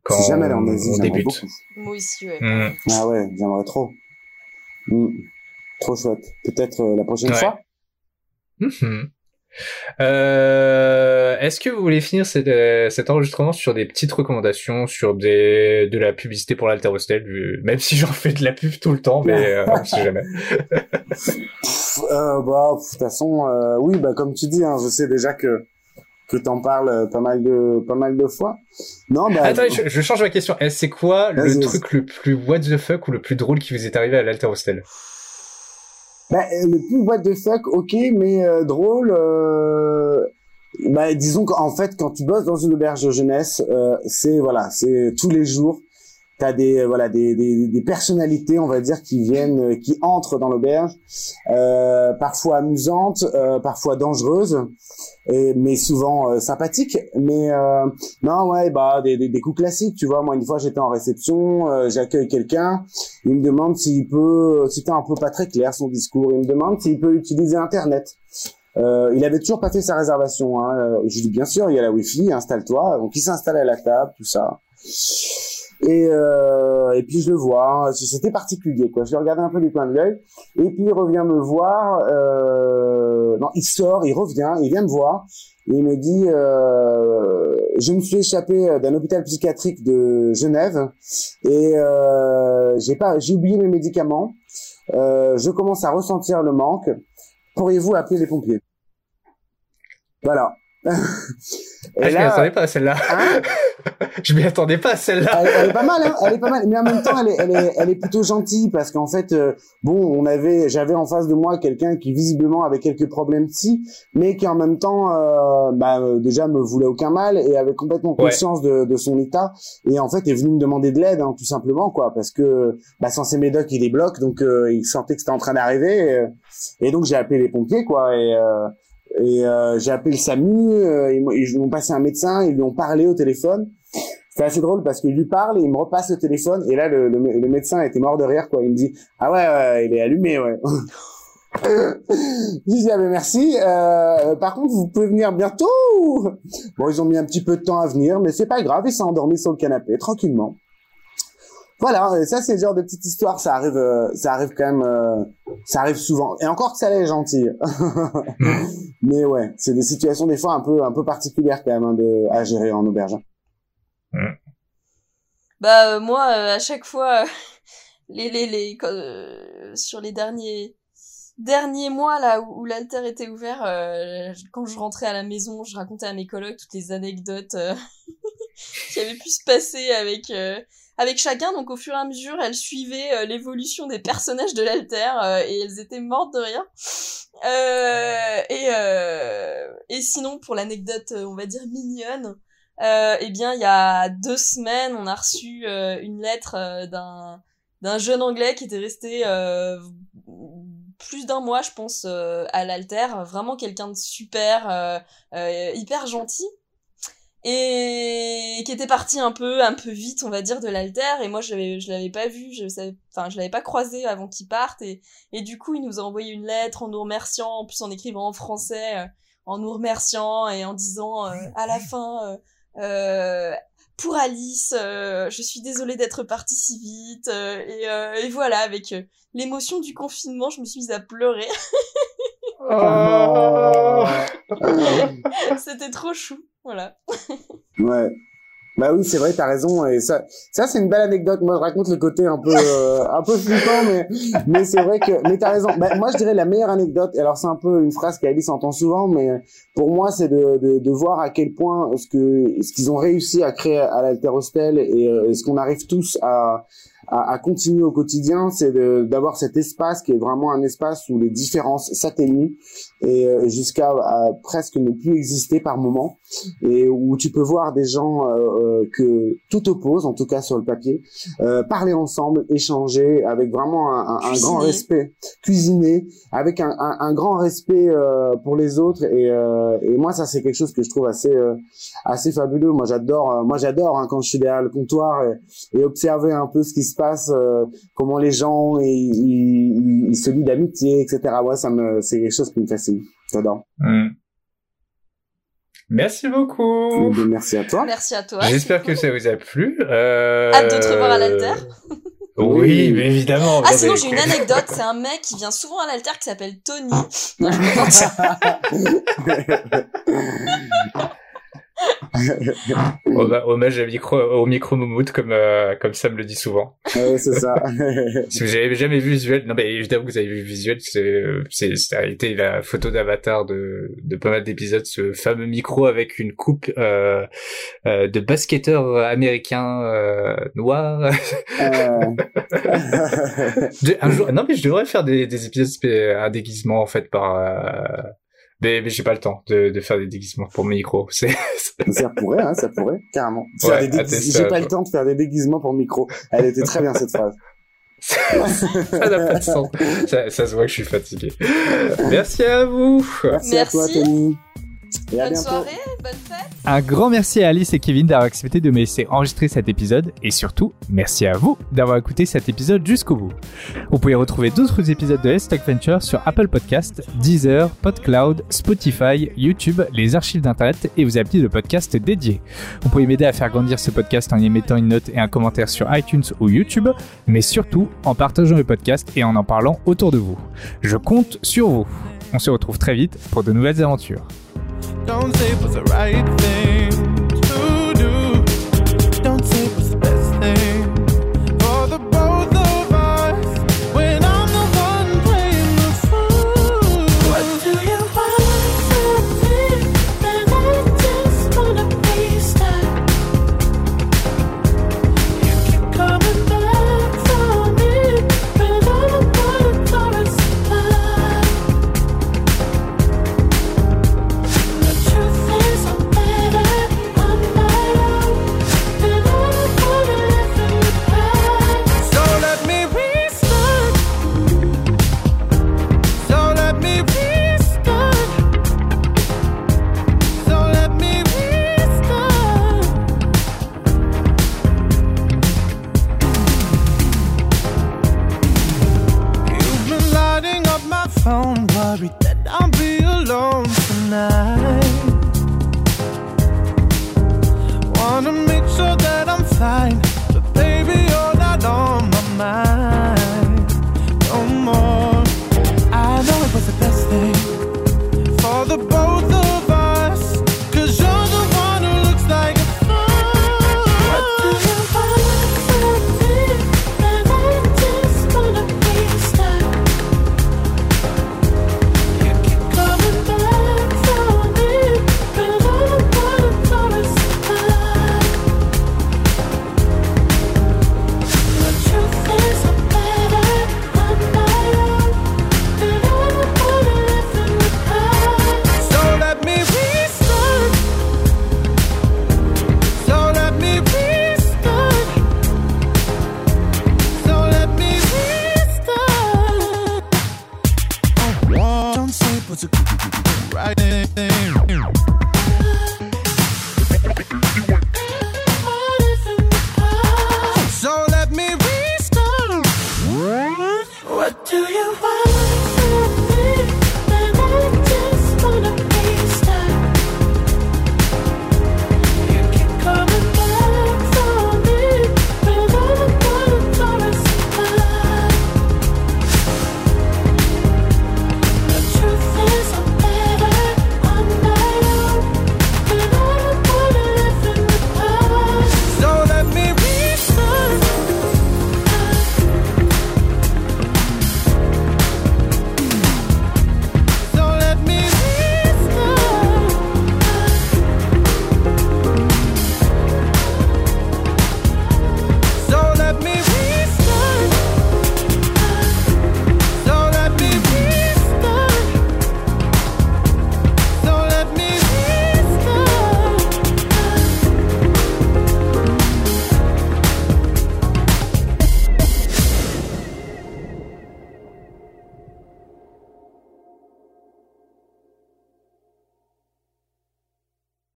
quand Si jamais Asie, on débute. beaucoup. Moi aussi, ouais. Mm. Ah ouais, j'aimerais trop. Mm. Trop chouette. Peut-être euh, la prochaine Ouais. fois. Mhm. Euh, Est-ce que vous voulez finir cet, euh, cet enregistrement sur des petites recommandations, sur des de la publicité pour l'Alterostel, même si j'en fais de la pub tout le temps, mais euh, on sait jamais. Euh, bah, de toute façon, euh, oui, bah comme tu dis, hein, je sais déjà que que t'en parles pas mal de pas mal de fois. Non, bah. Attends, je, je change ma question. Eh, C'est quoi le truc le plus what the fuck ou le plus drôle qui vous est arrivé à l'Alterostel Bah, euh, le plus what the fuck, ok, mais euh, drôle. Euh... Bah, disons qu'en fait, quand tu bosses dans une auberge de jeunesse, euh, c'est voilà, c'est tous les jours. T'as des euh, voilà des, des personnalités, on va dire, qui viennent, euh, qui entrent dans l'auberge, euh, parfois amusantes, parfois dangereuses, mais souvent sympathiques. Mais non, ouais, bah des, des coups classiques, tu vois. Moi, une fois, j'étais en réception, j'accueille quelqu'un, il me demande s'il peut, c'était un peu pas très clair son discours. Il me demande s'il peut utiliser Internet. Il avait toujours pas fait sa réservation. Hein. Je lui dis bien sûr, il y a la Wi-Fi, installe-toi. Donc il s'installe à la table, tout ça. Et, euh, et puis je le vois, c'était particulier quoi. Je le regardais un peu du coin de l'œil. Et puis il revient me voir. Euh... Non, il sort, il revient, il vient me voir. Il me dit, euh, je me suis échappé d'un hôpital psychiatrique de Genève et euh, j'ai pas, j'ai oublié mes médicaments. Euh, je commence à ressentir le manque. Pourriez-vous appeler les pompiers? Voilà. Ah, je m'y attendais pas à celle-là. Hein je m'y attendais pas à celle-là. Elle, est pas mal, hein elle est pas mal. Mais en même temps, elle est, elle est, elle est plutôt gentille parce qu'en fait, euh, bon, on avait, j'avais en face de moi quelqu'un qui visiblement avait quelques problèmes psy, mais qui en même temps, euh, bah, euh, déjà me voulait aucun mal et avait complètement conscience de, de, son état et en fait est venu me demander de l'aide, hein, tout simplement, quoi, parce que bah, sans ses médocs, il débloque, donc euh, il sentait que c'était en train d'arriver et, et, donc j'ai appelé les pompiers, quoi, et et euh, j'ai appelé le SAMU, euh, ils, m'ont passé un médecin, ils lui ont parlé au téléphone. C'est assez drôle parce qu'il lui parle et il me repasse le téléphone et là le, le, le médecin était mort de rire quoi. Il me dit ah ouais, ouais il est allumé ouais. je dis ah ben merci. Euh, par contre vous pouvez venir bientôt. Bon ils ont mis un petit peu de temps à venir mais c'est pas grave. Il s'est endormi sur le canapé tranquillement. Voilà, ça c'est le genre de petite histoire, ça arrive, euh, ça arrive quand même, euh, ça arrive souvent. Et encore que ça l'est gentil. Mais ouais, c'est des situations des fois un peu, un peu particulières quand même hein, de, à gérer en auberge. Bah euh, moi, à chaque fois, les les les sur les derniers derniers mois là où, l'alter était ouvert, quand je rentrais à la maison, je racontais à mes collègues toutes les anecdotes qui avaient pu se passer avec avec chacun. Donc au fur et à mesure, elles suivaient euh, l'évolution des personnages de l'alter euh, et elles étaient mortes de rire. Euh, et, euh, et sinon, pour l'anecdote, on va dire mignonne, eh bien, il y a deux semaines, on a reçu une lettre d'un d'un jeune anglais qui était resté plus d'un mois, je pense, à l'alter. Vraiment quelqu'un de super, hyper gentil et qui était parti un peu un peu vite on va dire de l'alter. Et moi je l'avais je l'avais pas vu. Je savais enfin je l'avais pas croisé avant qu'il parte. Et et du coup il nous a envoyé une lettre en nous remerciant en plus en écrivant en français euh, en nous remerciant et en disant euh, à la fin euh, pour Alice je suis désolée d'être partie si vite et, et voilà avec l'émotion du confinement je me suis mise à pleurer. Oh. C'était trop chou voilà. ouais. Bah oui, c'est vrai, t'as raison. Et ça, ça c'est une belle anecdote. Moi, je raconte le côté un peu, euh, un peu flippant, mais, mais c'est vrai que, mais t'as raison. Bah, moi, je dirais la meilleure anecdote. Alors, c'est un peu une phrase qu'Alice entend souvent, mais pour moi, c'est de, de, de, voir à quel point ce que, ce qu'ils ont réussi à créer à l'Alter Hostel et euh, ce qu'on arrive tous à, à, à, continuer au quotidien, c'est d'avoir cet espace qui est vraiment un espace où les différences s'atténuent et euh, jusqu'à presque ne plus exister par moment et où tu peux voir des gens euh, euh, que tout oppose, en tout cas sur le papier, parler ensemble, échanger avec vraiment un, un, grand respect, cuisiner avec un, un grand respect pour les autres et, et moi ça c'est quelque chose que je trouve assez assez fabuleux. Moi j'adore, moi j'adore hein, quand je suis derrière le comptoir et, et observer un peu ce qui se passe, euh, comment les gens ils, ils, se lient d'amitié, etc. Ouais, ça me, c'est quelque chose qui me fascine. J'adore. Mm. Merci beaucoup. Ben, merci à toi. Merci à toi. J'espère que ça vous a plu. Euh... Hâte de te revoir à l'alter. Oui, mais évidemment. Ah, sinon, j'ai une anecdote. C'est un mec qui vient souvent à l'alter qui s'appelle Tony. Non, Hommage au micro, au micro moumoute, comme, euh, comme Sam le dit souvent. Ouais, c'est ça. si vous avez jamais vu visuel, non, mais évidemment que vous avez vu visuel, c'est, c'est, ça a été la photo d'avatar de, de pas mal d'épisodes, ce fameux micro avec une coupe, euh, euh, de basketteur américain, euh, noir. Euh. un jour, non, mais je devrais faire des, des épisodes, un déguisement, en fait, par, euh, mais, mais j'ai pas le temps de, de faire des déguisements pour mes micros. C'est... ça pourrait, hein, ça pourrait, carrément. Ouais, j'ai pas le temps de faire des déguisements pour micro. Elle était très bien cette phrase. ça n'a pas de sens. Ça, ça, se voit que je suis fatigué. Merci à vous. Merci, Merci. à toi, Tony. Et à Bonne bientôt. soirée, bonne fête. Un grand merci à Alice et Kevin d'avoir accepté de me laisser enregistrer cet épisode et surtout, merci à vous d'avoir écouté cet épisode jusqu'au bout. Vous pouvez retrouver d'autres épisodes de Let's Talk Venture sur Apple Podcast, Deezer, PodCloud, Spotify, YouTube, les archives d'internet et vos applis de podcast dédiés. Vous pouvez m'aider à faire grandir ce podcast en y mettant une note et un commentaire sur iTunes ou YouTube, mais surtout en partageant le podcast et en en parlant autour de vous. Je compte sur vous. On se retrouve très vite pour de nouvelles aventures. Don't say it was the right thing.